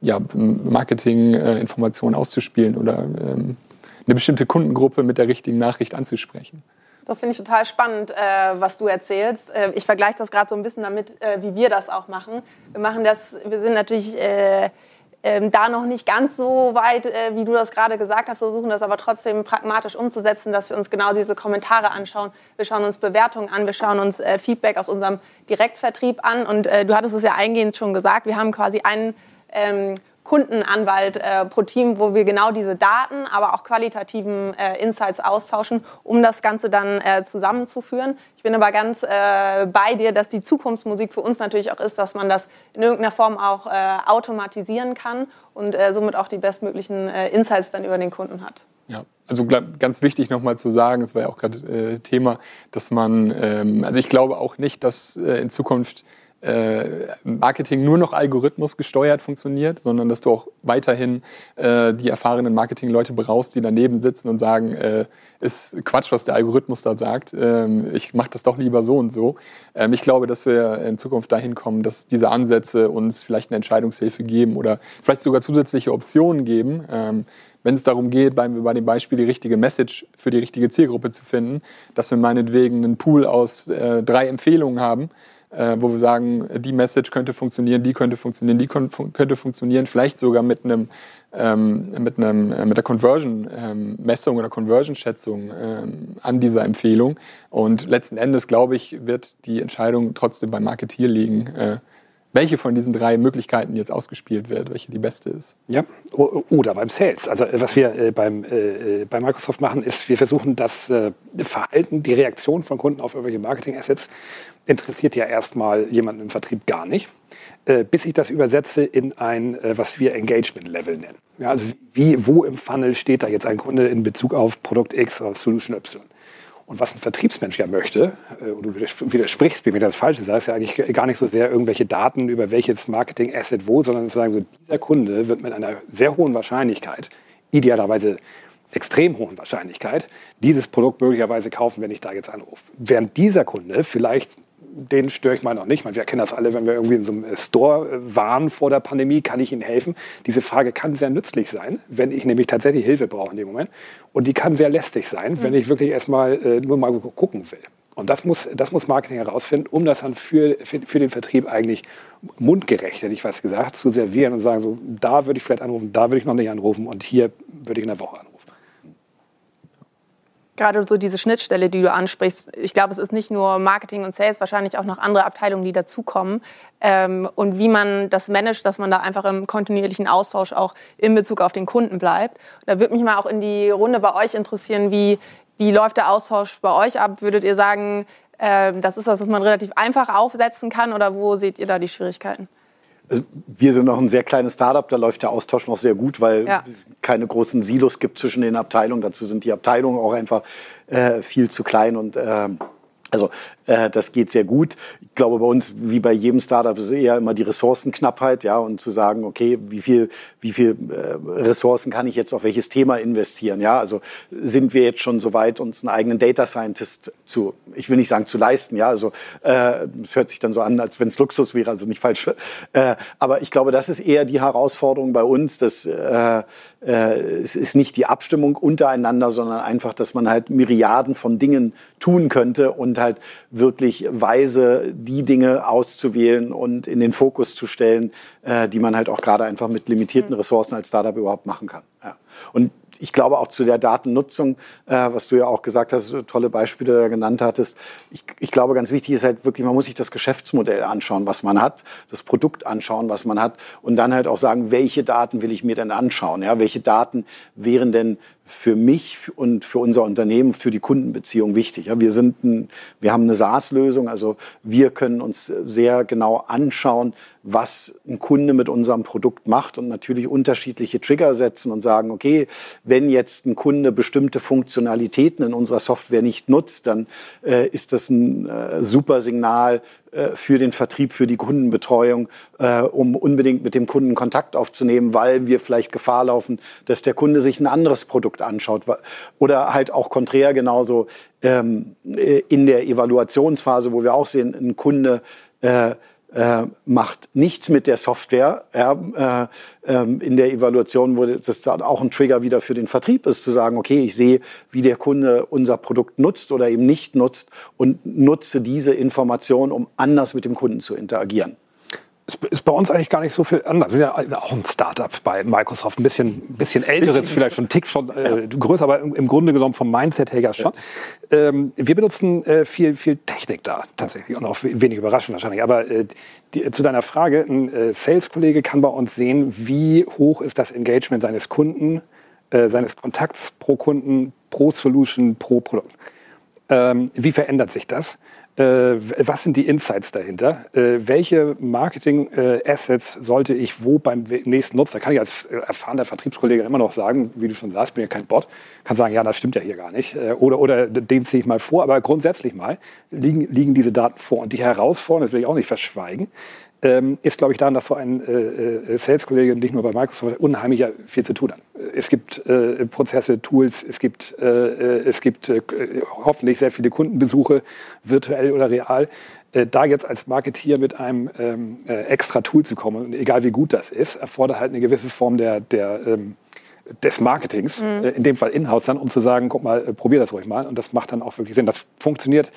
ja, Marketing-Informationen äh, auszuspielen oder ähm, eine bestimmte Kundengruppe mit der richtigen Nachricht anzusprechen. Das finde ich total spannend, äh, was du erzählst. Äh, ich vergleiche das gerade so ein bisschen damit, äh, wie wir das auch machen. Wir machen das, wir sind natürlich äh, ähm, da noch nicht ganz so weit, äh, wie du das gerade gesagt hast, versuchen das aber trotzdem pragmatisch umzusetzen, dass wir uns genau diese Kommentare anschauen. Wir schauen uns Bewertungen an, wir schauen uns äh, Feedback aus unserem Direktvertrieb an. Und äh, du hattest es ja eingehend schon gesagt, wir haben quasi einen ähm, Kundenanwalt äh, pro Team, wo wir genau diese Daten, aber auch qualitativen äh, Insights austauschen, um das Ganze dann äh, zusammenzuführen. Ich bin aber ganz äh, bei dir, dass die Zukunftsmusik für uns natürlich auch ist, dass man das in irgendeiner Form auch äh, automatisieren kann und äh, somit auch die bestmöglichen Insights dann über den Kunden hat. Ja, also ganz wichtig nochmal zu sagen, das war ja auch gerade Thema, dass man, ähm, also ich glaube auch nicht, dass in Zukunft Marketing nur noch Algorithmus gesteuert funktioniert, sondern dass du auch weiterhin äh, die erfahrenen Marketingleute brauchst, die daneben sitzen und sagen, äh, ist Quatsch, was der Algorithmus da sagt. Ähm, ich mache das doch lieber so und so. Ähm, ich glaube, dass wir in Zukunft dahin kommen, dass diese Ansätze uns vielleicht eine Entscheidungshilfe geben oder vielleicht sogar zusätzliche Optionen geben. Ähm, wenn es darum geht, bei, bei dem Beispiel die richtige Message für die richtige Zielgruppe zu finden, dass wir meinetwegen einen Pool aus äh, drei Empfehlungen haben, äh, wo wir sagen, die Message könnte funktionieren, die könnte funktionieren, die könnte funktionieren, vielleicht sogar mit einem ähm, mit, einem, äh, mit der Conversion-Messung ähm, oder Conversion-Schätzung ähm, an dieser Empfehlung. Und letzten Endes, glaube ich, wird die Entscheidung trotzdem beim Marketier liegen, äh, welche von diesen drei Möglichkeiten jetzt ausgespielt wird, welche die beste ist. Ja, oder beim Sales. Also äh, was wir äh, beim, äh, bei Microsoft machen, ist, wir versuchen das äh, Verhalten, die Reaktion von Kunden auf irgendwelche Marketing-Assets interessiert ja erstmal jemanden im Vertrieb gar nicht, äh, bis ich das übersetze in ein, äh, was wir Engagement-Level nennen. Ja, also wie, wo im Funnel steht da jetzt ein Kunde in Bezug auf Produkt X oder Solution Y? Und was ein Vertriebsmensch ja möchte, äh, und du widersprichst mir, wenn das falsch ist, heißt ja eigentlich gar nicht so sehr irgendwelche Daten über welches Marketing-Asset wo, sondern sozusagen so, dieser Kunde wird mit einer sehr hohen Wahrscheinlichkeit, idealerweise extrem hohen Wahrscheinlichkeit, dieses Produkt möglicherweise kaufen, wenn ich da jetzt anrufe. Während dieser Kunde vielleicht den störe ich mal noch nicht. Ich meine, wir kennen das alle, wenn wir irgendwie in so einem Store äh, waren vor der Pandemie, kann ich Ihnen helfen? Diese Frage kann sehr nützlich sein, wenn ich nämlich tatsächlich Hilfe brauche in dem Moment. Und die kann sehr lästig sein, mhm. wenn ich wirklich erstmal äh, nur mal gucken will. Und das muss, das muss Marketing herausfinden, um das dann für, für, für, den Vertrieb eigentlich mundgerecht, hätte ich was gesagt, zu servieren und sagen, so, da würde ich vielleicht anrufen, da würde ich noch nicht anrufen und hier würde ich in der Woche anrufen. Gerade so diese Schnittstelle, die du ansprichst, ich glaube, es ist nicht nur Marketing und Sales, wahrscheinlich auch noch andere Abteilungen, die dazukommen. Ähm, und wie man das managt, dass man da einfach im kontinuierlichen Austausch auch in Bezug auf den Kunden bleibt. Da würde mich mal auch in die Runde bei euch interessieren, wie, wie läuft der Austausch bei euch ab? Würdet ihr sagen, äh, das ist was, was man relativ einfach aufsetzen kann oder wo seht ihr da die Schwierigkeiten? Also wir sind noch ein sehr kleines Startup, da läuft der Austausch noch sehr gut, weil ja. es keine großen Silos gibt zwischen den Abteilungen. Dazu sind die Abteilungen auch einfach äh, viel zu klein und äh, also das geht sehr gut. Ich glaube, bei uns, wie bei jedem Startup, ist eher immer die Ressourcenknappheit, ja, und zu sagen, okay, wie viel, wie viel äh, Ressourcen kann ich jetzt auf welches Thema investieren, ja? Also sind wir jetzt schon so weit, uns einen eigenen Data Scientist zu, ich will nicht sagen zu leisten, ja, also äh, es hört sich dann so an, als wenn es Luxus wäre, also nicht falsch. Äh, aber ich glaube, das ist eher die Herausforderung bei uns, dass äh, äh, es ist nicht die Abstimmung untereinander, sondern einfach, dass man halt Myriaden von Dingen tun könnte und halt wirklich weise die Dinge auszuwählen und in den Fokus zu stellen, äh, die man halt auch gerade einfach mit limitierten Ressourcen als Startup überhaupt machen kann. Ja. Und ich glaube auch zu der Datennutzung, äh, was du ja auch gesagt hast, tolle Beispiele genannt hattest. Ich, ich glaube, ganz wichtig ist halt wirklich, man muss sich das Geschäftsmodell anschauen, was man hat, das Produkt anschauen, was man hat und dann halt auch sagen, welche Daten will ich mir denn anschauen? Ja, welche Daten wären denn für mich und für unser Unternehmen, für die Kundenbeziehung wichtig. Ja, wir, sind ein, wir haben eine SaaS-Lösung, also wir können uns sehr genau anschauen, was ein Kunde mit unserem Produkt macht und natürlich unterschiedliche Trigger setzen und sagen, okay, wenn jetzt ein Kunde bestimmte Funktionalitäten in unserer Software nicht nutzt, dann äh, ist das ein äh, super Signal für den Vertrieb, für die Kundenbetreuung, äh, um unbedingt mit dem Kunden Kontakt aufzunehmen, weil wir vielleicht Gefahr laufen, dass der Kunde sich ein anderes Produkt anschaut. Oder halt auch konträr genauso ähm, äh, in der Evaluationsphase, wo wir auch sehen, ein Kunde äh, macht nichts mit der Software. Ja, äh, äh, in der Evaluation wurde das dann auch ein Trigger wieder für den Vertrieb ist, zu sagen, okay, ich sehe, wie der Kunde unser Produkt nutzt oder eben nicht nutzt und nutze diese Information, um anders mit dem Kunden zu interagieren ist bei uns eigentlich gar nicht so viel anders. Wir sind ja auch ein Startup bei Microsoft, ein bisschen, bisschen älteres, bisschen. vielleicht schon ein Tick schon äh, größer, aber im, im, Grunde genommen vom Mindset her schon. Ja. Ähm, wir benutzen äh, viel, viel Technik da tatsächlich und auch wenig überraschend wahrscheinlich. Aber äh, die, zu deiner Frage, ein äh, Sales-Kollege kann bei uns sehen, wie hoch ist das Engagement seines Kunden, äh, seines Kontakts pro Kunden, pro Solution, pro Produkt. Ähm, wie verändert sich das? Äh, was sind die Insights dahinter? Äh, welche Marketing-Assets sollte ich wo beim nächsten nutzen? Da kann ich als äh, erfahrener Vertriebskollege immer noch sagen, wie du schon sagst, bin ja kein Bot, kann sagen, ja, das stimmt ja hier gar nicht. Äh, oder, oder den ziehe ich mal vor. Aber grundsätzlich mal liegen, liegen diese Daten vor. Und die Herausforderung, das will ich auch nicht verschweigen, ähm, ist, glaube ich, daran, dass so ein äh, äh, Sales-Kollege nicht nur bei Microsoft unheimlich viel zu tun hat. Es gibt äh, Prozesse, Tools, es gibt, äh, äh es gibt äh, hoffentlich sehr viele Kundenbesuche, virtuell oder real. da jetzt als Marketeer mit einem ähm, extra Tool zu kommen, egal wie gut das ist, erfordert halt eine gewisse Form der, der ähm, des Marketings, mhm. in dem Fall Inhouse dann, um zu sagen, guck mal, probier das ruhig mal. Und das macht dann auch wirklich Sinn. Das funktioniert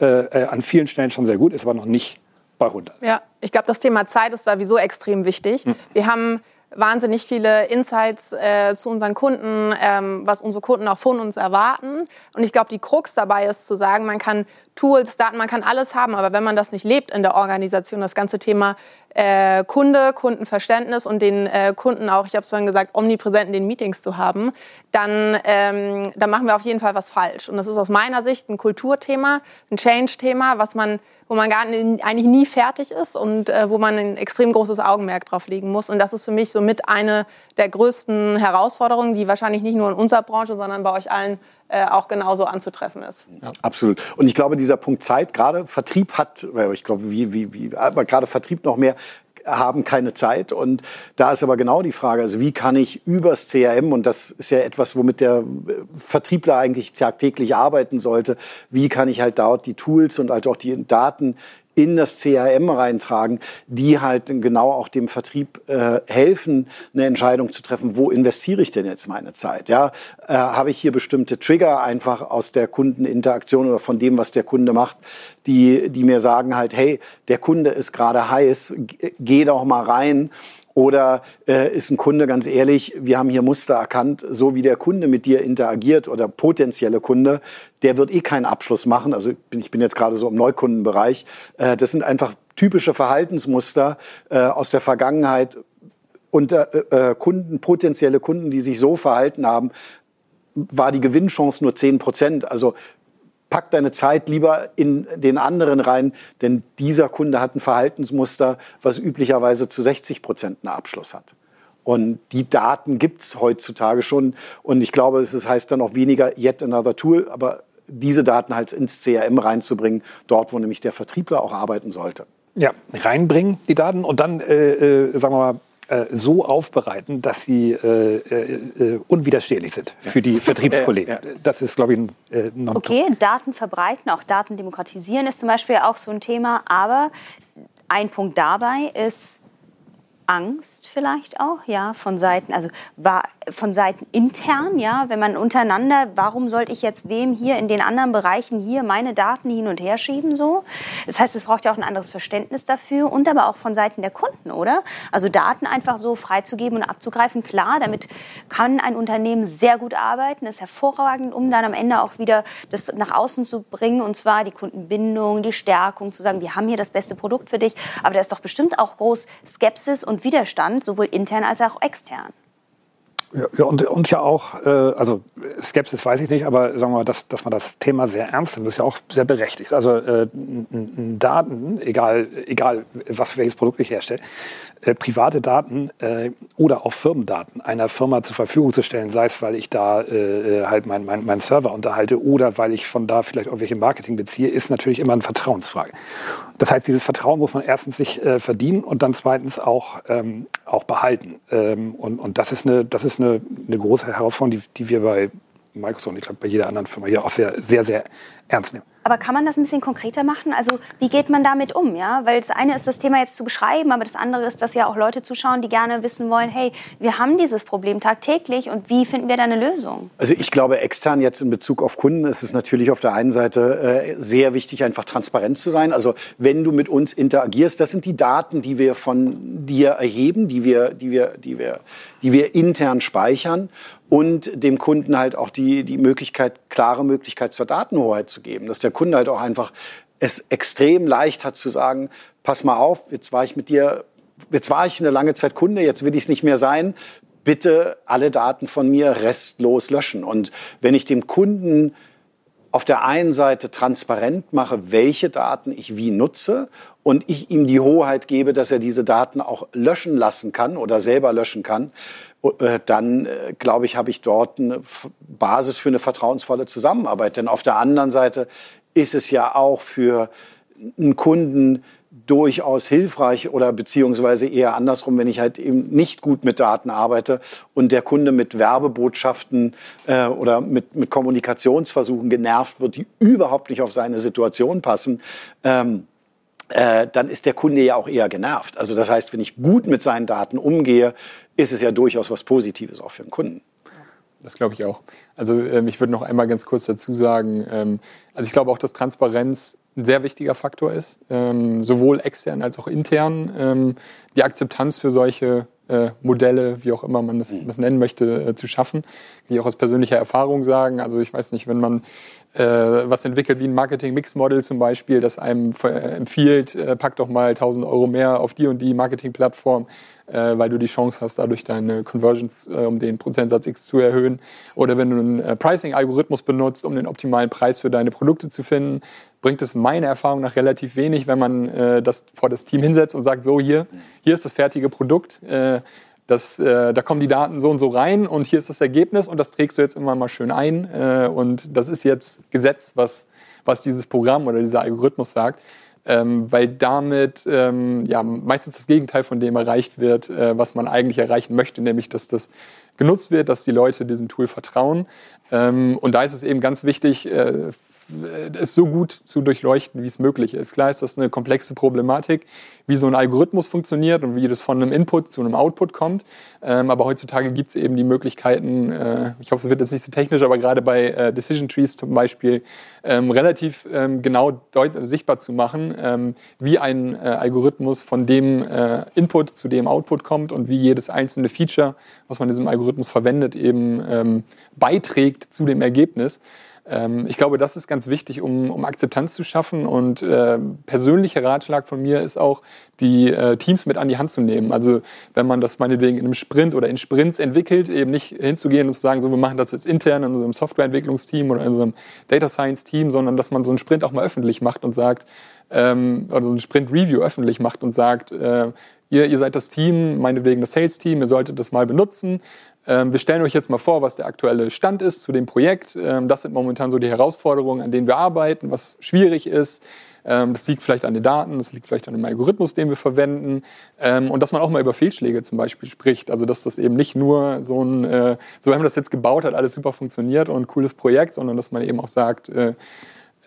an vielen Stellen schon sehr gut, ist aber noch nicht bei 100. Ja, ich glaube, das Thema Zeit ist sowieso extrem wichtig. Hm. Wir haben wahnsinnig viele Insights äh, zu unseren Kunden, ähm, was unsere Kunden auch von uns erwarten. Und ich glaube, die Krux dabei ist zu sagen, man kann Tools, Daten, man kann alles haben, aber wenn man das nicht lebt in der Organisation, das ganze Thema äh, Kunde, Kundenverständnis und den äh, Kunden auch, ich habe es vorhin gesagt, omnipräsent in den Meetings zu haben, dann, ähm, dann machen wir auf jeden Fall was falsch. Und das ist aus meiner Sicht ein Kulturthema, ein Change-Thema, was man wo man gar nicht, eigentlich nie fertig ist und äh, wo man ein extrem großes Augenmerk drauf legen muss. Und das ist für mich somit eine der größten Herausforderungen, die wahrscheinlich nicht nur in unserer Branche, sondern bei euch allen äh, auch genauso anzutreffen ist. Ja. Absolut. Und ich glaube, dieser Punkt Zeit, gerade Vertrieb hat, ich glaube, wie, wie, wie, aber gerade Vertrieb noch mehr, haben keine Zeit. Und da ist aber genau die Frage, also wie kann ich übers CRM, und das ist ja etwas, womit der Vertriebler eigentlich tagtäglich arbeiten sollte, wie kann ich halt dort die Tools und halt auch die Daten in das CRM reintragen, die halt genau auch dem Vertrieb äh, helfen, eine Entscheidung zu treffen, wo investiere ich denn jetzt meine Zeit? Ja, äh, habe ich hier bestimmte Trigger einfach aus der Kundeninteraktion oder von dem, was der Kunde macht, die, die mir sagen halt, hey, der Kunde ist gerade heiß, geh doch mal rein oder äh, ist ein Kunde ganz ehrlich, wir haben hier Muster erkannt, so wie der Kunde mit dir interagiert oder potenzielle Kunde, der wird eh keinen Abschluss machen. Also ich bin jetzt gerade so im Neukundenbereich. Äh, das sind einfach typische Verhaltensmuster äh, aus der Vergangenheit und äh, äh, Kunden, potenzielle Kunden, die sich so verhalten haben, war die Gewinnchance nur 10 Prozent. Also pack deine Zeit lieber in den anderen rein, denn dieser Kunde hat ein Verhaltensmuster, was üblicherweise zu 60 Prozent einen Abschluss hat. Und die Daten gibt es heutzutage schon. Und ich glaube, es heißt dann auch weniger yet another tool, aber diese Daten halt ins CRM reinzubringen, dort, wo nämlich der Vertriebler auch arbeiten sollte. Ja, reinbringen die Daten und dann, äh, äh, sagen wir mal, äh, so aufbereiten, dass sie äh, äh, äh unwiderstehlich sind für die <laughs> Vertriebskollegen. Das ist, glaube ich, ein äh, Okay, Daten verbreiten, auch Daten demokratisieren ist zum Beispiel auch so ein Thema. Aber ein Punkt dabei ist Angst vielleicht auch, ja, von Seiten, also war von Seiten intern, ja, wenn man untereinander, warum sollte ich jetzt wem hier in den anderen Bereichen hier meine Daten hin und her schieben so? Das heißt, es braucht ja auch ein anderes Verständnis dafür und aber auch von Seiten der Kunden, oder? Also Daten einfach so freizugeben und abzugreifen, klar, damit kann ein Unternehmen sehr gut arbeiten, ist hervorragend, um dann am Ende auch wieder das nach außen zu bringen und zwar die Kundenbindung, die Stärkung, zu sagen, wir haben hier das beste Produkt für dich, aber da ist doch bestimmt auch groß Skepsis und Widerstand, sowohl intern als auch extern. Ja, und, und ja auch, äh, also Skepsis weiß ich nicht, aber sagen wir mal, dass, dass man das Thema sehr ernst nimmt, ist ja auch sehr berechtigt. Also äh, Daten, egal, egal was für welches Produkt ich herstelle, äh, private Daten äh, oder auch Firmendaten einer Firma zur Verfügung zu stellen, sei es, weil ich da äh, äh halt meinen mein, mein Server unterhalte oder weil ich von da vielleicht irgendwelche Marketing beziehe, ist natürlich immer eine Vertrauensfrage. Das heißt, dieses Vertrauen muss man erstens sich äh, verdienen und dann zweitens auch, ähm, auch behalten. Ähm, und, und das ist eine, das ist eine, eine große Herausforderung, die, die wir bei Microsoft und ich glaube bei jeder anderen Firma hier auch sehr, sehr, sehr ernst nehmen. Aber kann man das ein bisschen konkreter machen? Also wie geht man damit um? Ja? Weil das eine ist, das Thema jetzt zu beschreiben, aber das andere ist, dass ja auch Leute zuschauen, die gerne wissen wollen, hey, wir haben dieses Problem tagtäglich und wie finden wir da eine Lösung? Also ich glaube, extern jetzt in Bezug auf Kunden ist es natürlich auf der einen Seite äh, sehr wichtig, einfach transparent zu sein. Also wenn du mit uns interagierst, das sind die Daten, die wir von dir erheben, die wir, die wir, die wir, die wir intern speichern und dem Kunden halt auch die, die Möglichkeit, klare Möglichkeit zur Datenhoheit zu geben, dass der Kunde halt auch einfach es extrem leicht hat zu sagen, pass mal auf, jetzt war ich mit dir, jetzt war ich eine lange Zeit Kunde, jetzt will ich es nicht mehr sein, bitte alle Daten von mir restlos löschen. Und wenn ich dem Kunden auf der einen Seite transparent mache, welche Daten ich wie nutze und ich ihm die Hoheit gebe, dass er diese Daten auch löschen lassen kann oder selber löschen kann, äh, dann äh, glaube ich, habe ich dort eine Basis für eine vertrauensvolle Zusammenarbeit. Denn auf der anderen Seite ist es ja auch für einen Kunden durchaus hilfreich oder beziehungsweise eher andersrum, wenn ich halt eben nicht gut mit Daten arbeite und der Kunde mit Werbebotschaften äh, oder mit, mit Kommunikationsversuchen genervt wird, die überhaupt nicht auf seine Situation passen. Ähm, äh, dann ist der Kunde ja auch eher genervt. Also das heißt, wenn ich gut mit seinen Daten umgehe, ist es ja durchaus was Positives auch für den Kunden. Das glaube ich auch. Also ähm, ich würde noch einmal ganz kurz dazu sagen, ähm, also ich glaube auch, dass Transparenz ein sehr wichtiger Faktor ist, ähm, sowohl extern als auch intern. Ähm, die Akzeptanz für solche äh, Modelle, wie auch immer man das, das nennen möchte, äh, zu schaffen. Kann ich auch aus persönlicher Erfahrung sagen. Also ich weiß nicht, wenn man äh, was entwickelt wie ein Marketing-Mix-Model zum Beispiel, das einem empfiehlt, äh, pack doch mal 1000 Euro mehr auf die und die Marketing-Plattform, weil du die Chance hast, dadurch deine Conversions äh, um den Prozentsatz X zu erhöhen. Oder wenn du einen äh, Pricing-Algorithmus benutzt, um den optimalen Preis für deine Produkte zu finden, bringt es meiner Erfahrung nach relativ wenig, wenn man äh, das vor das Team hinsetzt und sagt, so hier, hier ist das fertige Produkt. Äh, das, äh, da kommen die Daten so und so rein und hier ist das Ergebnis und das trägst du jetzt immer mal schön ein. Äh, und das ist jetzt Gesetz, was, was dieses Programm oder dieser Algorithmus sagt. Ähm, weil damit ähm, ja, meistens das Gegenteil von dem erreicht wird, äh, was man eigentlich erreichen möchte, nämlich dass das genutzt wird, dass die Leute diesem Tool vertrauen. Ähm, und da ist es eben ganz wichtig, äh, es so gut zu durchleuchten, wie es möglich ist. Klar ist das eine komplexe Problematik, wie so ein Algorithmus funktioniert und wie das von einem Input zu einem Output kommt. Ähm, aber heutzutage gibt es eben die Möglichkeiten, äh, ich hoffe, es wird jetzt nicht so technisch, aber gerade bei äh, Decision Trees zum Beispiel, ähm, relativ ähm, genau sichtbar zu machen, ähm, wie ein äh, Algorithmus von dem äh, Input zu dem Output kommt und wie jedes einzelne Feature, was man diesem Algorithmus verwendet, eben ähm, beiträgt zu dem Ergebnis. Ähm, ich glaube, das ist ganz wichtig, um, um Akzeptanz zu schaffen. Und äh, persönlicher Ratschlag von mir ist auch, die äh, Teams mit an die Hand zu nehmen. Also wenn man das meinetwegen in einem Sprint oder in Sprints entwickelt, eben nicht hinzugehen und zu sagen, so wir machen das jetzt intern in unserem Softwareentwicklungsteam oder in unserem Data Science Team, sondern dass man so einen Sprint auch mal öffentlich macht und sagt, ähm, oder so ein Sprint-Review öffentlich macht und sagt, äh, ihr, ihr seid das Team, meinetwegen das Sales-Team, ihr solltet das mal benutzen. Ähm, wir stellen euch jetzt mal vor, was der aktuelle Stand ist zu dem Projekt. Ähm, das sind momentan so die Herausforderungen, an denen wir arbeiten, was schwierig ist. Ähm, das liegt vielleicht an den Daten, das liegt vielleicht an dem Algorithmus, den wir verwenden. und dass man auch mal über Fehlschläge zum Beispiel spricht. Also dass das eben nicht nur so ein, äh, so haben wir das jetzt gebaut, hat alles super funktioniert und cooles Projekt, sondern dass man eben auch sagt,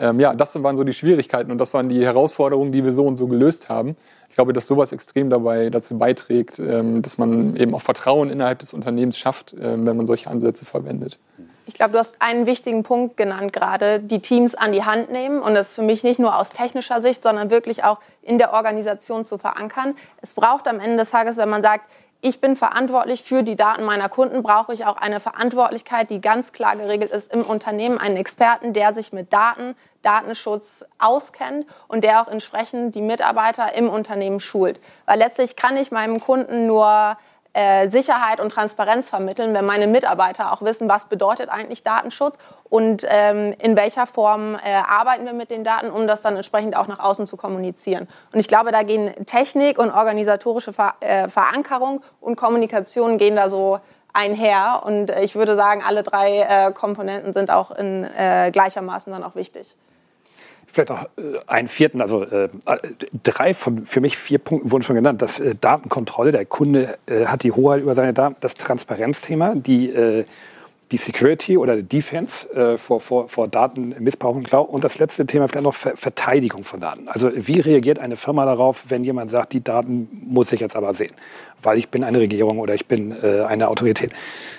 äh, ja, das waren so die Schwierigkeiten und das waren die Herausforderungen, die wir so und so gelöst haben ich glaube, dass sowas extrem dabei dazu beiträgt, ähm, dass man eben auch Vertrauen innerhalb des Unternehmens schafft, ähm, wenn man solche Ansätze verwendet. Ich glaube, du hast einen wichtigen Punkt genannt gerade, die Teams an die Hand nehmen und das für mich nicht nur aus technischer Sicht, sondern wirklich auch in der Organisation zu verankern. Es braucht am Ende des Tages, wenn man sagt, ich bin verantwortlich für die Daten meiner Kunden, brauche ich auch eine Verantwortlichkeit, die ganz klar geregelt ist im Unternehmen, einen Experten, der sich mit Daten, Datenschutz auskennt und der auch entsprechend die Mitarbeiter im Unternehmen schult. Weil letztlich kann ich meinem Kunden nur äh, Sicherheit und Transparenz vermitteln, wenn meine Mitarbeiter auch wissen, was bedeutet eigentlich Datenschutz und ähm, in welcher Form äh, arbeiten wir mit den Daten, um das dann entsprechend auch nach außen zu kommunizieren. Und ich glaube, da gehen Technik und organisatorische Ver äh, Verankerung und Kommunikation gehen da so einher. Und ich würde sagen, alle drei äh, Komponenten sind auch in äh, gleichermaßen dann auch wichtig vielleicht auch äh, einen vierten, also äh, drei von für mich vier Punkten wurden schon genannt. Das äh, Datenkontrolle, der Kunde äh, hat die Hoheit über seine Daten, das Transparenzthema, die äh, die Security oder die Defense äh, vor, vor, vor Datenmissbrauch und Klau. Und das letzte Thema vielleicht noch Ver Verteidigung von Daten. Also wie reagiert eine Firma darauf, wenn jemand sagt, die Daten muss ich jetzt aber sehen, weil ich bin eine Regierung oder ich bin äh, eine Autorität.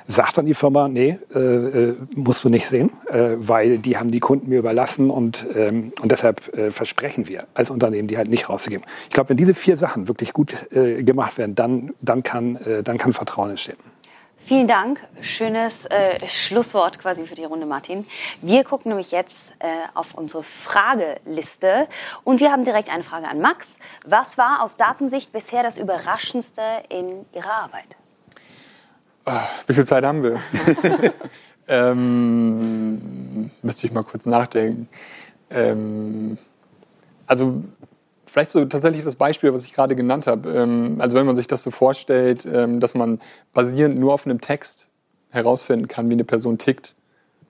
Sagt dann die Firma, nee, äh, äh musst du nicht sehen, äh, weil die haben die Kunden mir überlassen und, ähm, und deshalb äh, versprechen wir als Unternehmen, die halt nicht rauszugeben. Ich glaube, wenn diese vier Sachen wirklich gut gemacht werden, dann, dann, kann, dann kann Vertrauen entstehen. Vielen Dank. Schönes äh, Schlusswort quasi für die Runde, Martin. Wir gucken nämlich jetzt äh, auf unsere Frageliste und wir haben direkt eine Frage an Max. Was war aus Datensicht bisher das Überraschendste in Ihrer Arbeit? Ah, wie viel Zeit haben wir? <laughs> ähm, müsste ich mal kurz nachdenken. Ähm, also Vielleicht so tatsächlich das Beispiel, was ich gerade genannt habe. Ähm, also wenn man sich das so vorstellt, ähm, dass man basierend nur auf einem Text herausfinden kann, wie eine Person tickt.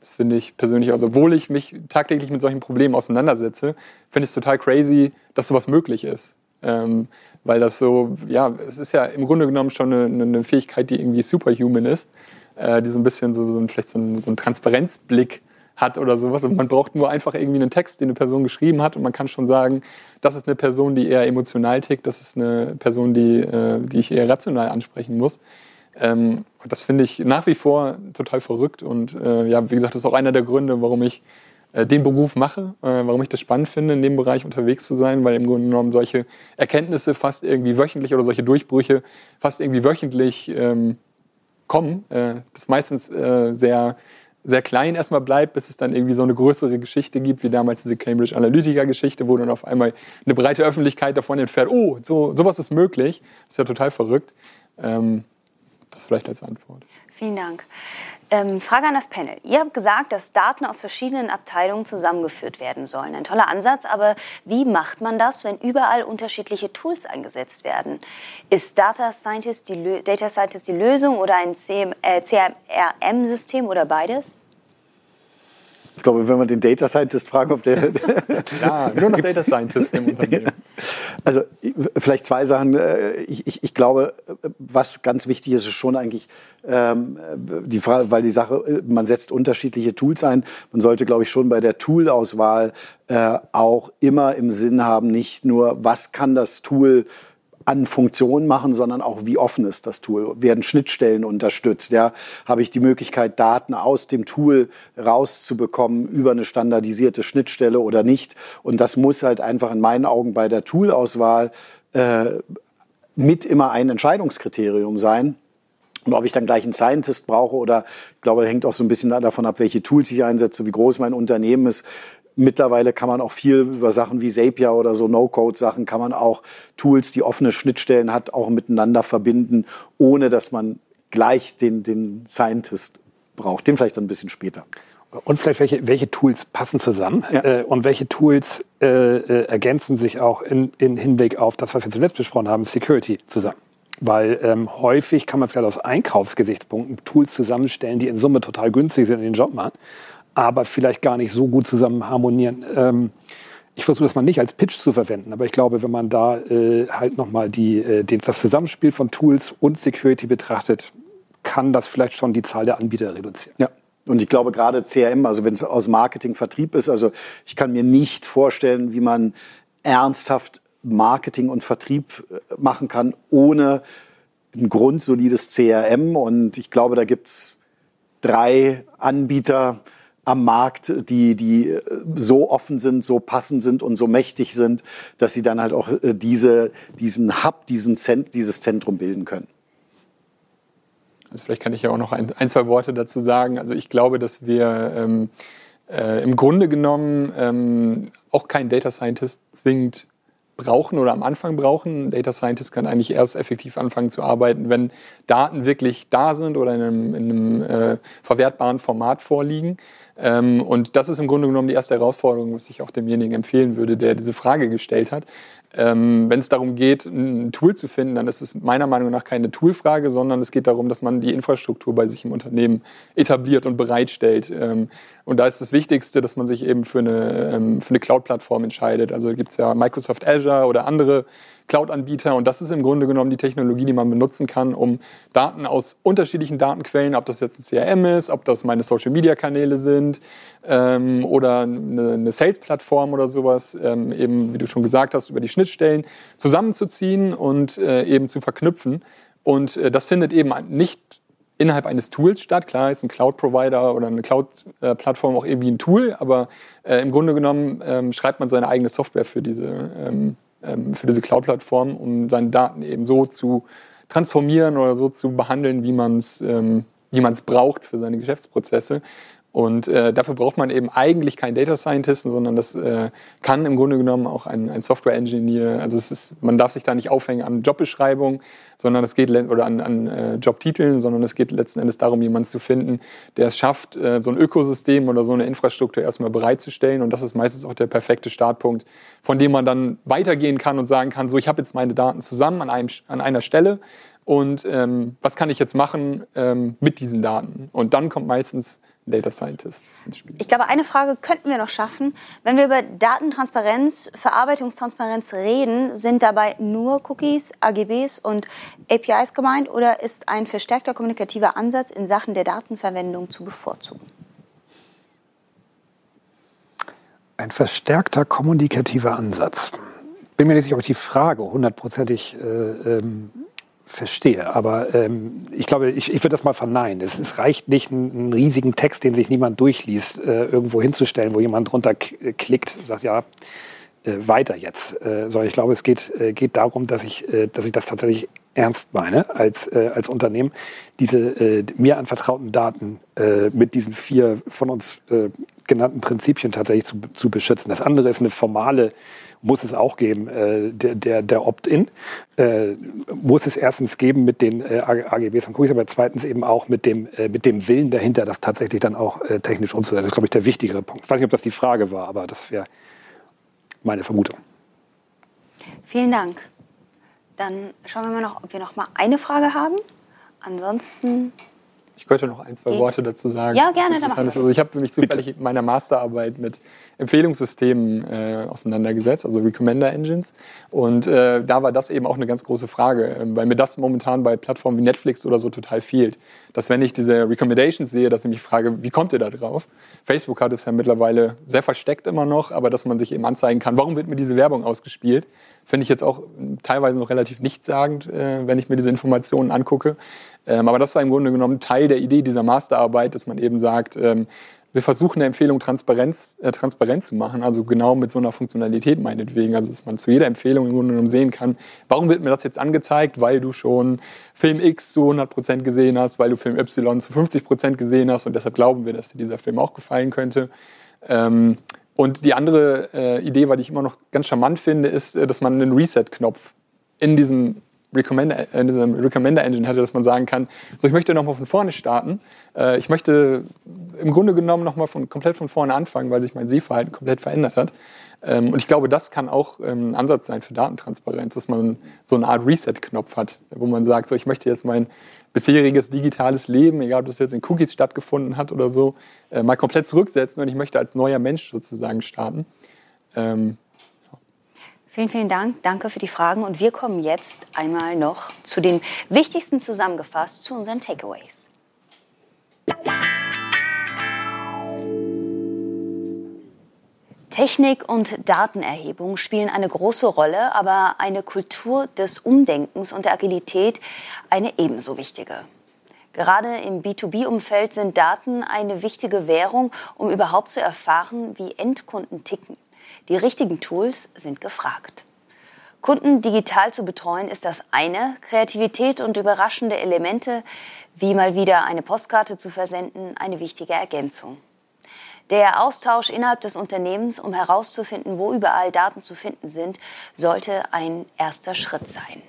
Das finde ich persönlich, also obwohl ich mich tagtäglich mit solchen Problemen auseinandersetze, finde ich es total crazy, dass sowas möglich ist. Ähm, weil das so, ja, es ist ja im Grunde genommen schon eine, eine Fähigkeit, die irgendwie superhuman ist, äh, die so ein bisschen so, so ein, vielleicht so ein, so ein Transparenzblick hat oder sowas. Und man braucht nur einfach irgendwie einen Text, den eine Person geschrieben hat und man kann schon sagen, das ist eine Person, die eher emotional tickt, das ist eine Person, die, äh, die ich eher rational ansprechen muss. Ähm, das finde ich nach wie vor total verrückt und äh, ja, wie gesagt, das ist auch einer der Gründe, warum ich äh, den Beruf mache, äh, warum ich das spannend finde, in dem Bereich unterwegs zu sein, weil im Grunde genommen solche Erkenntnisse fast irgendwie wöchentlich oder solche Durchbrüche fast irgendwie wöchentlich ähm, kommen. Äh, das meistens äh, sehr sehr klein erstmal bleibt, bis es dann irgendwie so eine größere Geschichte gibt, wie damals diese Cambridge Analytica-Geschichte, wo dann auf einmal eine breite Öffentlichkeit davon entfährt, oh, so, sowas ist möglich. Das ist ja total verrückt. Ähm, das vielleicht als Antwort. Vielen Dank. Ähm, Frage an das Panel. Ihr habt gesagt, dass Daten aus verschiedenen Abteilungen zusammengeführt werden sollen. Ein toller Ansatz, aber wie macht man das, wenn überall unterschiedliche Tools eingesetzt werden? Ist Data Scientist die, Data Scientist die Lösung oder ein CRM-System äh, oder beides? Ich glaube, wenn wir den Data Scientist fragen, ob der. ja, nur noch Data Scientist im Unternehmen. <laughs> Also vielleicht zwei Sachen. Äh, ich, ich, ich glaube, was ganz wichtig ist, ist schon eigentlich ähm, die Frage, weil die Sache, äh, man setzt unterschiedliche Tools ein. Man sollte, glaube ich, schon bei der Toolauswahl äh, auch immer im Sinn haben, nicht nur, was kann das Tool an Funktionen machen, sondern auch wie offen ist das Tool. Werden Schnittstellen unterstützt? Ja, habe ich die Möglichkeit, Daten aus dem Tool rauszubekommen über eine standardisierte Schnittstelle oder nicht? Und das muss halt einfach in meinen Augen bei der Toolauswahl äh, mit immer ein Entscheidungskriterium sein. Und ob ich dann gleich einen Scientist brauche oder, ich glaube, hängt auch so ein bisschen davon ab, welche Tools ich einsetze, wie groß mein Unternehmen ist. Mittlerweile kann man auch viel über Sachen wie Zapier oder so No-Code-Sachen, kann man auch Tools, die offene Schnittstellen hat, auch miteinander verbinden, ohne dass man gleich den, den Scientist braucht. Den vielleicht dann ein bisschen später. Und vielleicht welche, welche Tools passen zusammen ja. äh, und welche Tools äh, äh, ergänzen sich auch in, in Hinblick auf das, was wir zuletzt besprochen haben, Security zusammen. Weil ähm, häufig kann man vielleicht aus Einkaufsgesichtspunkten Tools zusammenstellen, die in Summe total günstig sind und den Job machen aber vielleicht gar nicht so gut zusammen harmonieren. Ähm, ich versuche das mal nicht als Pitch zu verwenden, aber ich glaube, wenn man da äh, halt nochmal die, äh, das Zusammenspiel von Tools und Security betrachtet, kann das vielleicht schon die Zahl der Anbieter reduzieren. Ja. Und ich glaube gerade CRM, also wenn es aus Marketing Vertrieb ist, also ich kann mir nicht vorstellen, wie man ernsthaft Marketing und Vertrieb äh, machen kann, ohne ein grundsolides CRM. Und ich glaube, da gibt es drei Anbieter, am Markt, die, die so offen sind, so passend sind und so mächtig sind, dass sie dann halt auch äh, diese, diesen Hub, diesen Zent, dieses Zentrum bilden können. Also vielleicht kann ich ja auch noch ein, ein zwei Worte dazu sagen. Also ich glaube, dass wir ähm, äh, im Grunde genommen ähm, auch keinen Data Scientist zwingend brauchen oder am Anfang brauchen. Ein Data Scientist kann eigentlich erst effektiv anfangen zu arbeiten, wenn Daten wirklich da sind oder in einem, in einem äh, verwertbaren Format vorliegen. Ähm, und das ist im Grunde genommen die erste Herausforderung, was ich auch demjenigen empfehlen würde, der diese Frage gestellt hat. Ähm, Wenn es darum geht, ein Tool zu finden, dann ist es meiner Meinung nach keine Toolfrage, sondern es geht darum, dass man die Infrastruktur bei sich im Unternehmen etabliert und bereitstellt. Ähm, und da ist das Wichtigste, dass man sich eben für eine, ähm, eine Cloud-Plattform entscheidet. Also gibt es ja Microsoft Azure oder andere Cloud-Anbieter. Und das ist im Grunde genommen die Technologie, die man benutzen kann, um Daten aus unterschiedlichen Datenquellen, ob das jetzt ein CRM ist, ob das meine Social-Media-Kanäle sind ähm, oder eine, eine Sales-Plattform oder sowas, ähm, eben, wie du schon gesagt hast, über die Schnittstellen zusammenzuziehen und äh, eben zu verknüpfen. Und äh, das findet eben nicht innerhalb eines Tools statt. Klar ist ein Cloud-Provider oder eine Cloud-Plattform auch irgendwie ein Tool, aber äh, im Grunde genommen ähm, schreibt man seine eigene Software für diese ähm, ähm, für diese Cloud-Plattform, um seine Daten eben so zu transformieren oder so zu behandeln, wie man es ähm, wie man es braucht für seine Geschäftsprozesse. Und äh, dafür braucht man eben eigentlich keinen Data Scientisten, sondern das äh, kann im Grunde genommen auch ein, ein Software Engineer. Also es ist, man darf sich da nicht aufhängen an Jobbeschreibung, sondern es geht oder an, an äh, Jobtiteln, sondern es geht letzten Endes darum, jemanden zu finden, der es schafft, äh, so ein Ökosystem oder so eine Infrastruktur erstmal bereitzustellen. Und das ist meistens auch der perfekte Startpunkt, von dem man dann weitergehen kann und sagen kann: So, ich habe jetzt meine Daten zusammen an, einem, an einer Stelle und ähm, was kann ich jetzt machen ähm, mit diesen Daten? Und dann kommt meistens Data Scientist ins Spiel. Ich glaube, eine Frage könnten wir noch schaffen. Wenn wir über Datentransparenz, Verarbeitungstransparenz reden, sind dabei nur Cookies, AGBs und APIs gemeint oder ist ein verstärkter kommunikativer Ansatz in Sachen der Datenverwendung zu bevorzugen? Ein verstärkter kommunikativer Ansatz. Bin mir nicht sicher, ob ich die Frage hundertprozentig äh, ähm, verstehe. Aber ähm, ich glaube, ich, ich würde das mal verneinen. Es, es reicht nicht, einen, einen, riesigen Text, den sich niemand durchliest, äh, irgendwo hinzustellen, wo jemand drunter äh, klickt, sagt, ja, äh, weiter jetzt. Äh, sondern ich glaube, es geht, äh, geht darum, dass ich, äh, dass ich das tatsächlich ernst meine als, äh, als Unternehmen, diese äh, mir anvertrauten Daten äh, mit diesen vier von uns äh, genannten Prinzipien tatsächlich zu, zu beschützen. Das andere ist eine formale muss es auch geben. Äh, der der, der Opt-in äh, muss es erstens geben mit den AGBs und Cookies, aber zweitens eben auch mit dem, mit dem Willen dahinter, das tatsächlich dann auch technisch umzusetzen. Das ist, glaube ich, der wichtigere Punkt. Ich weiß nicht, ob das die Frage war, aber das wäre meine Vermutung. Vielen Dank. Dann schauen wir mal noch, ob wir noch mal eine Frage haben. Ansonsten Ich könnte noch ein, zwei Worte dazu sagen. Ja, gerne. Dann also ich habe mich zufällig in meiner Masterarbeit mit Empfehlungssystemen äh, auseinandergesetzt, also Recommender Engines. Und äh, da war das eben auch eine ganz große Frage, äh, weil mir das momentan bei Plattformen wie Netflix oder so total fehlt. Dass wenn ich diese Recommendations sehe, dass ich mich frage, wie kommt ihr da drauf? Facebook hat es ja mittlerweile sehr versteckt immer noch, aber dass man sich eben anzeigen kann, warum wird mir diese Werbung ausgespielt? Finde ich jetzt auch teilweise noch relativ nichtssagend, äh, wenn ich mir diese Informationen angucke. Ähm, aber das war im Grunde genommen Teil der Idee dieser Masterarbeit, dass man eben sagt, ähm, wir versuchen eine Empfehlung Transparenz, äh, transparent zu machen, also genau mit so einer Funktionalität meinetwegen, also dass man zu jeder Empfehlung im Grunde genommen sehen kann, warum wird mir das jetzt angezeigt, weil du schon Film X zu 100% gesehen hast, weil du Film Y zu 50% gesehen hast und deshalb glauben wir, dass dir dieser Film auch gefallen könnte. Ähm, und die andere äh, Idee, was ich immer noch ganz charmant finde, ist, äh, dass man einen Reset-Knopf in diesem Recommender, äh, in diesem Recommender Engine hätte, dass man sagen kann, so ich möchte nochmal von vorne starten. Äh, ich möchte im Grunde genommen nochmal von, komplett von vorne anfangen, weil sich mein Sehverhalten komplett verändert hat. Ähm, und ich glaube, das kann auch ähm, ein Ansatz sein für Datentransparenz, dass man so eine Art Reset-Knopf hat, wo man sagt, so ich möchte jetzt mein bisheriges digitales Leben, egal ob das jetzt in Cookies stattgefunden hat oder so, äh, mal komplett zurücksetzen und ich möchte als neuer Mensch sozusagen starten. Ähm, Vielen, vielen Dank. Danke für die Fragen. Und wir kommen jetzt einmal noch zu den wichtigsten zusammengefasst, zu unseren Takeaways. Technik und Datenerhebung spielen eine große Rolle, aber eine Kultur des Umdenkens und der Agilität eine ebenso wichtige. Gerade im B2B-Umfeld sind Daten eine wichtige Währung, um überhaupt zu erfahren, wie Endkunden ticken. Die richtigen Tools sind gefragt. Kunden digital zu betreuen ist das eine, Kreativität und überraschende Elemente, wie mal wieder eine Postkarte zu versenden, eine wichtige Ergänzung. Der Austausch innerhalb des Unternehmens, um herauszufinden, wo überall Daten zu finden sind, sollte ein erster Schritt sein.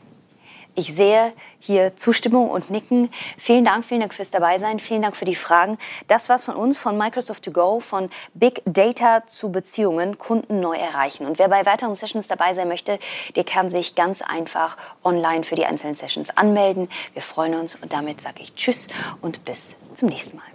Ich sehe hier Zustimmung und Nicken. Vielen Dank, vielen Dank fürs Dabeisein, vielen Dank für die Fragen. Das war's von uns, von Microsoft to go, von Big Data zu Beziehungen, Kunden neu erreichen. Und wer bei weiteren Sessions dabei sein möchte, der kann sich ganz einfach online für die einzelnen Sessions anmelden. Wir freuen uns und damit sage ich Tschüss und bis zum nächsten Mal.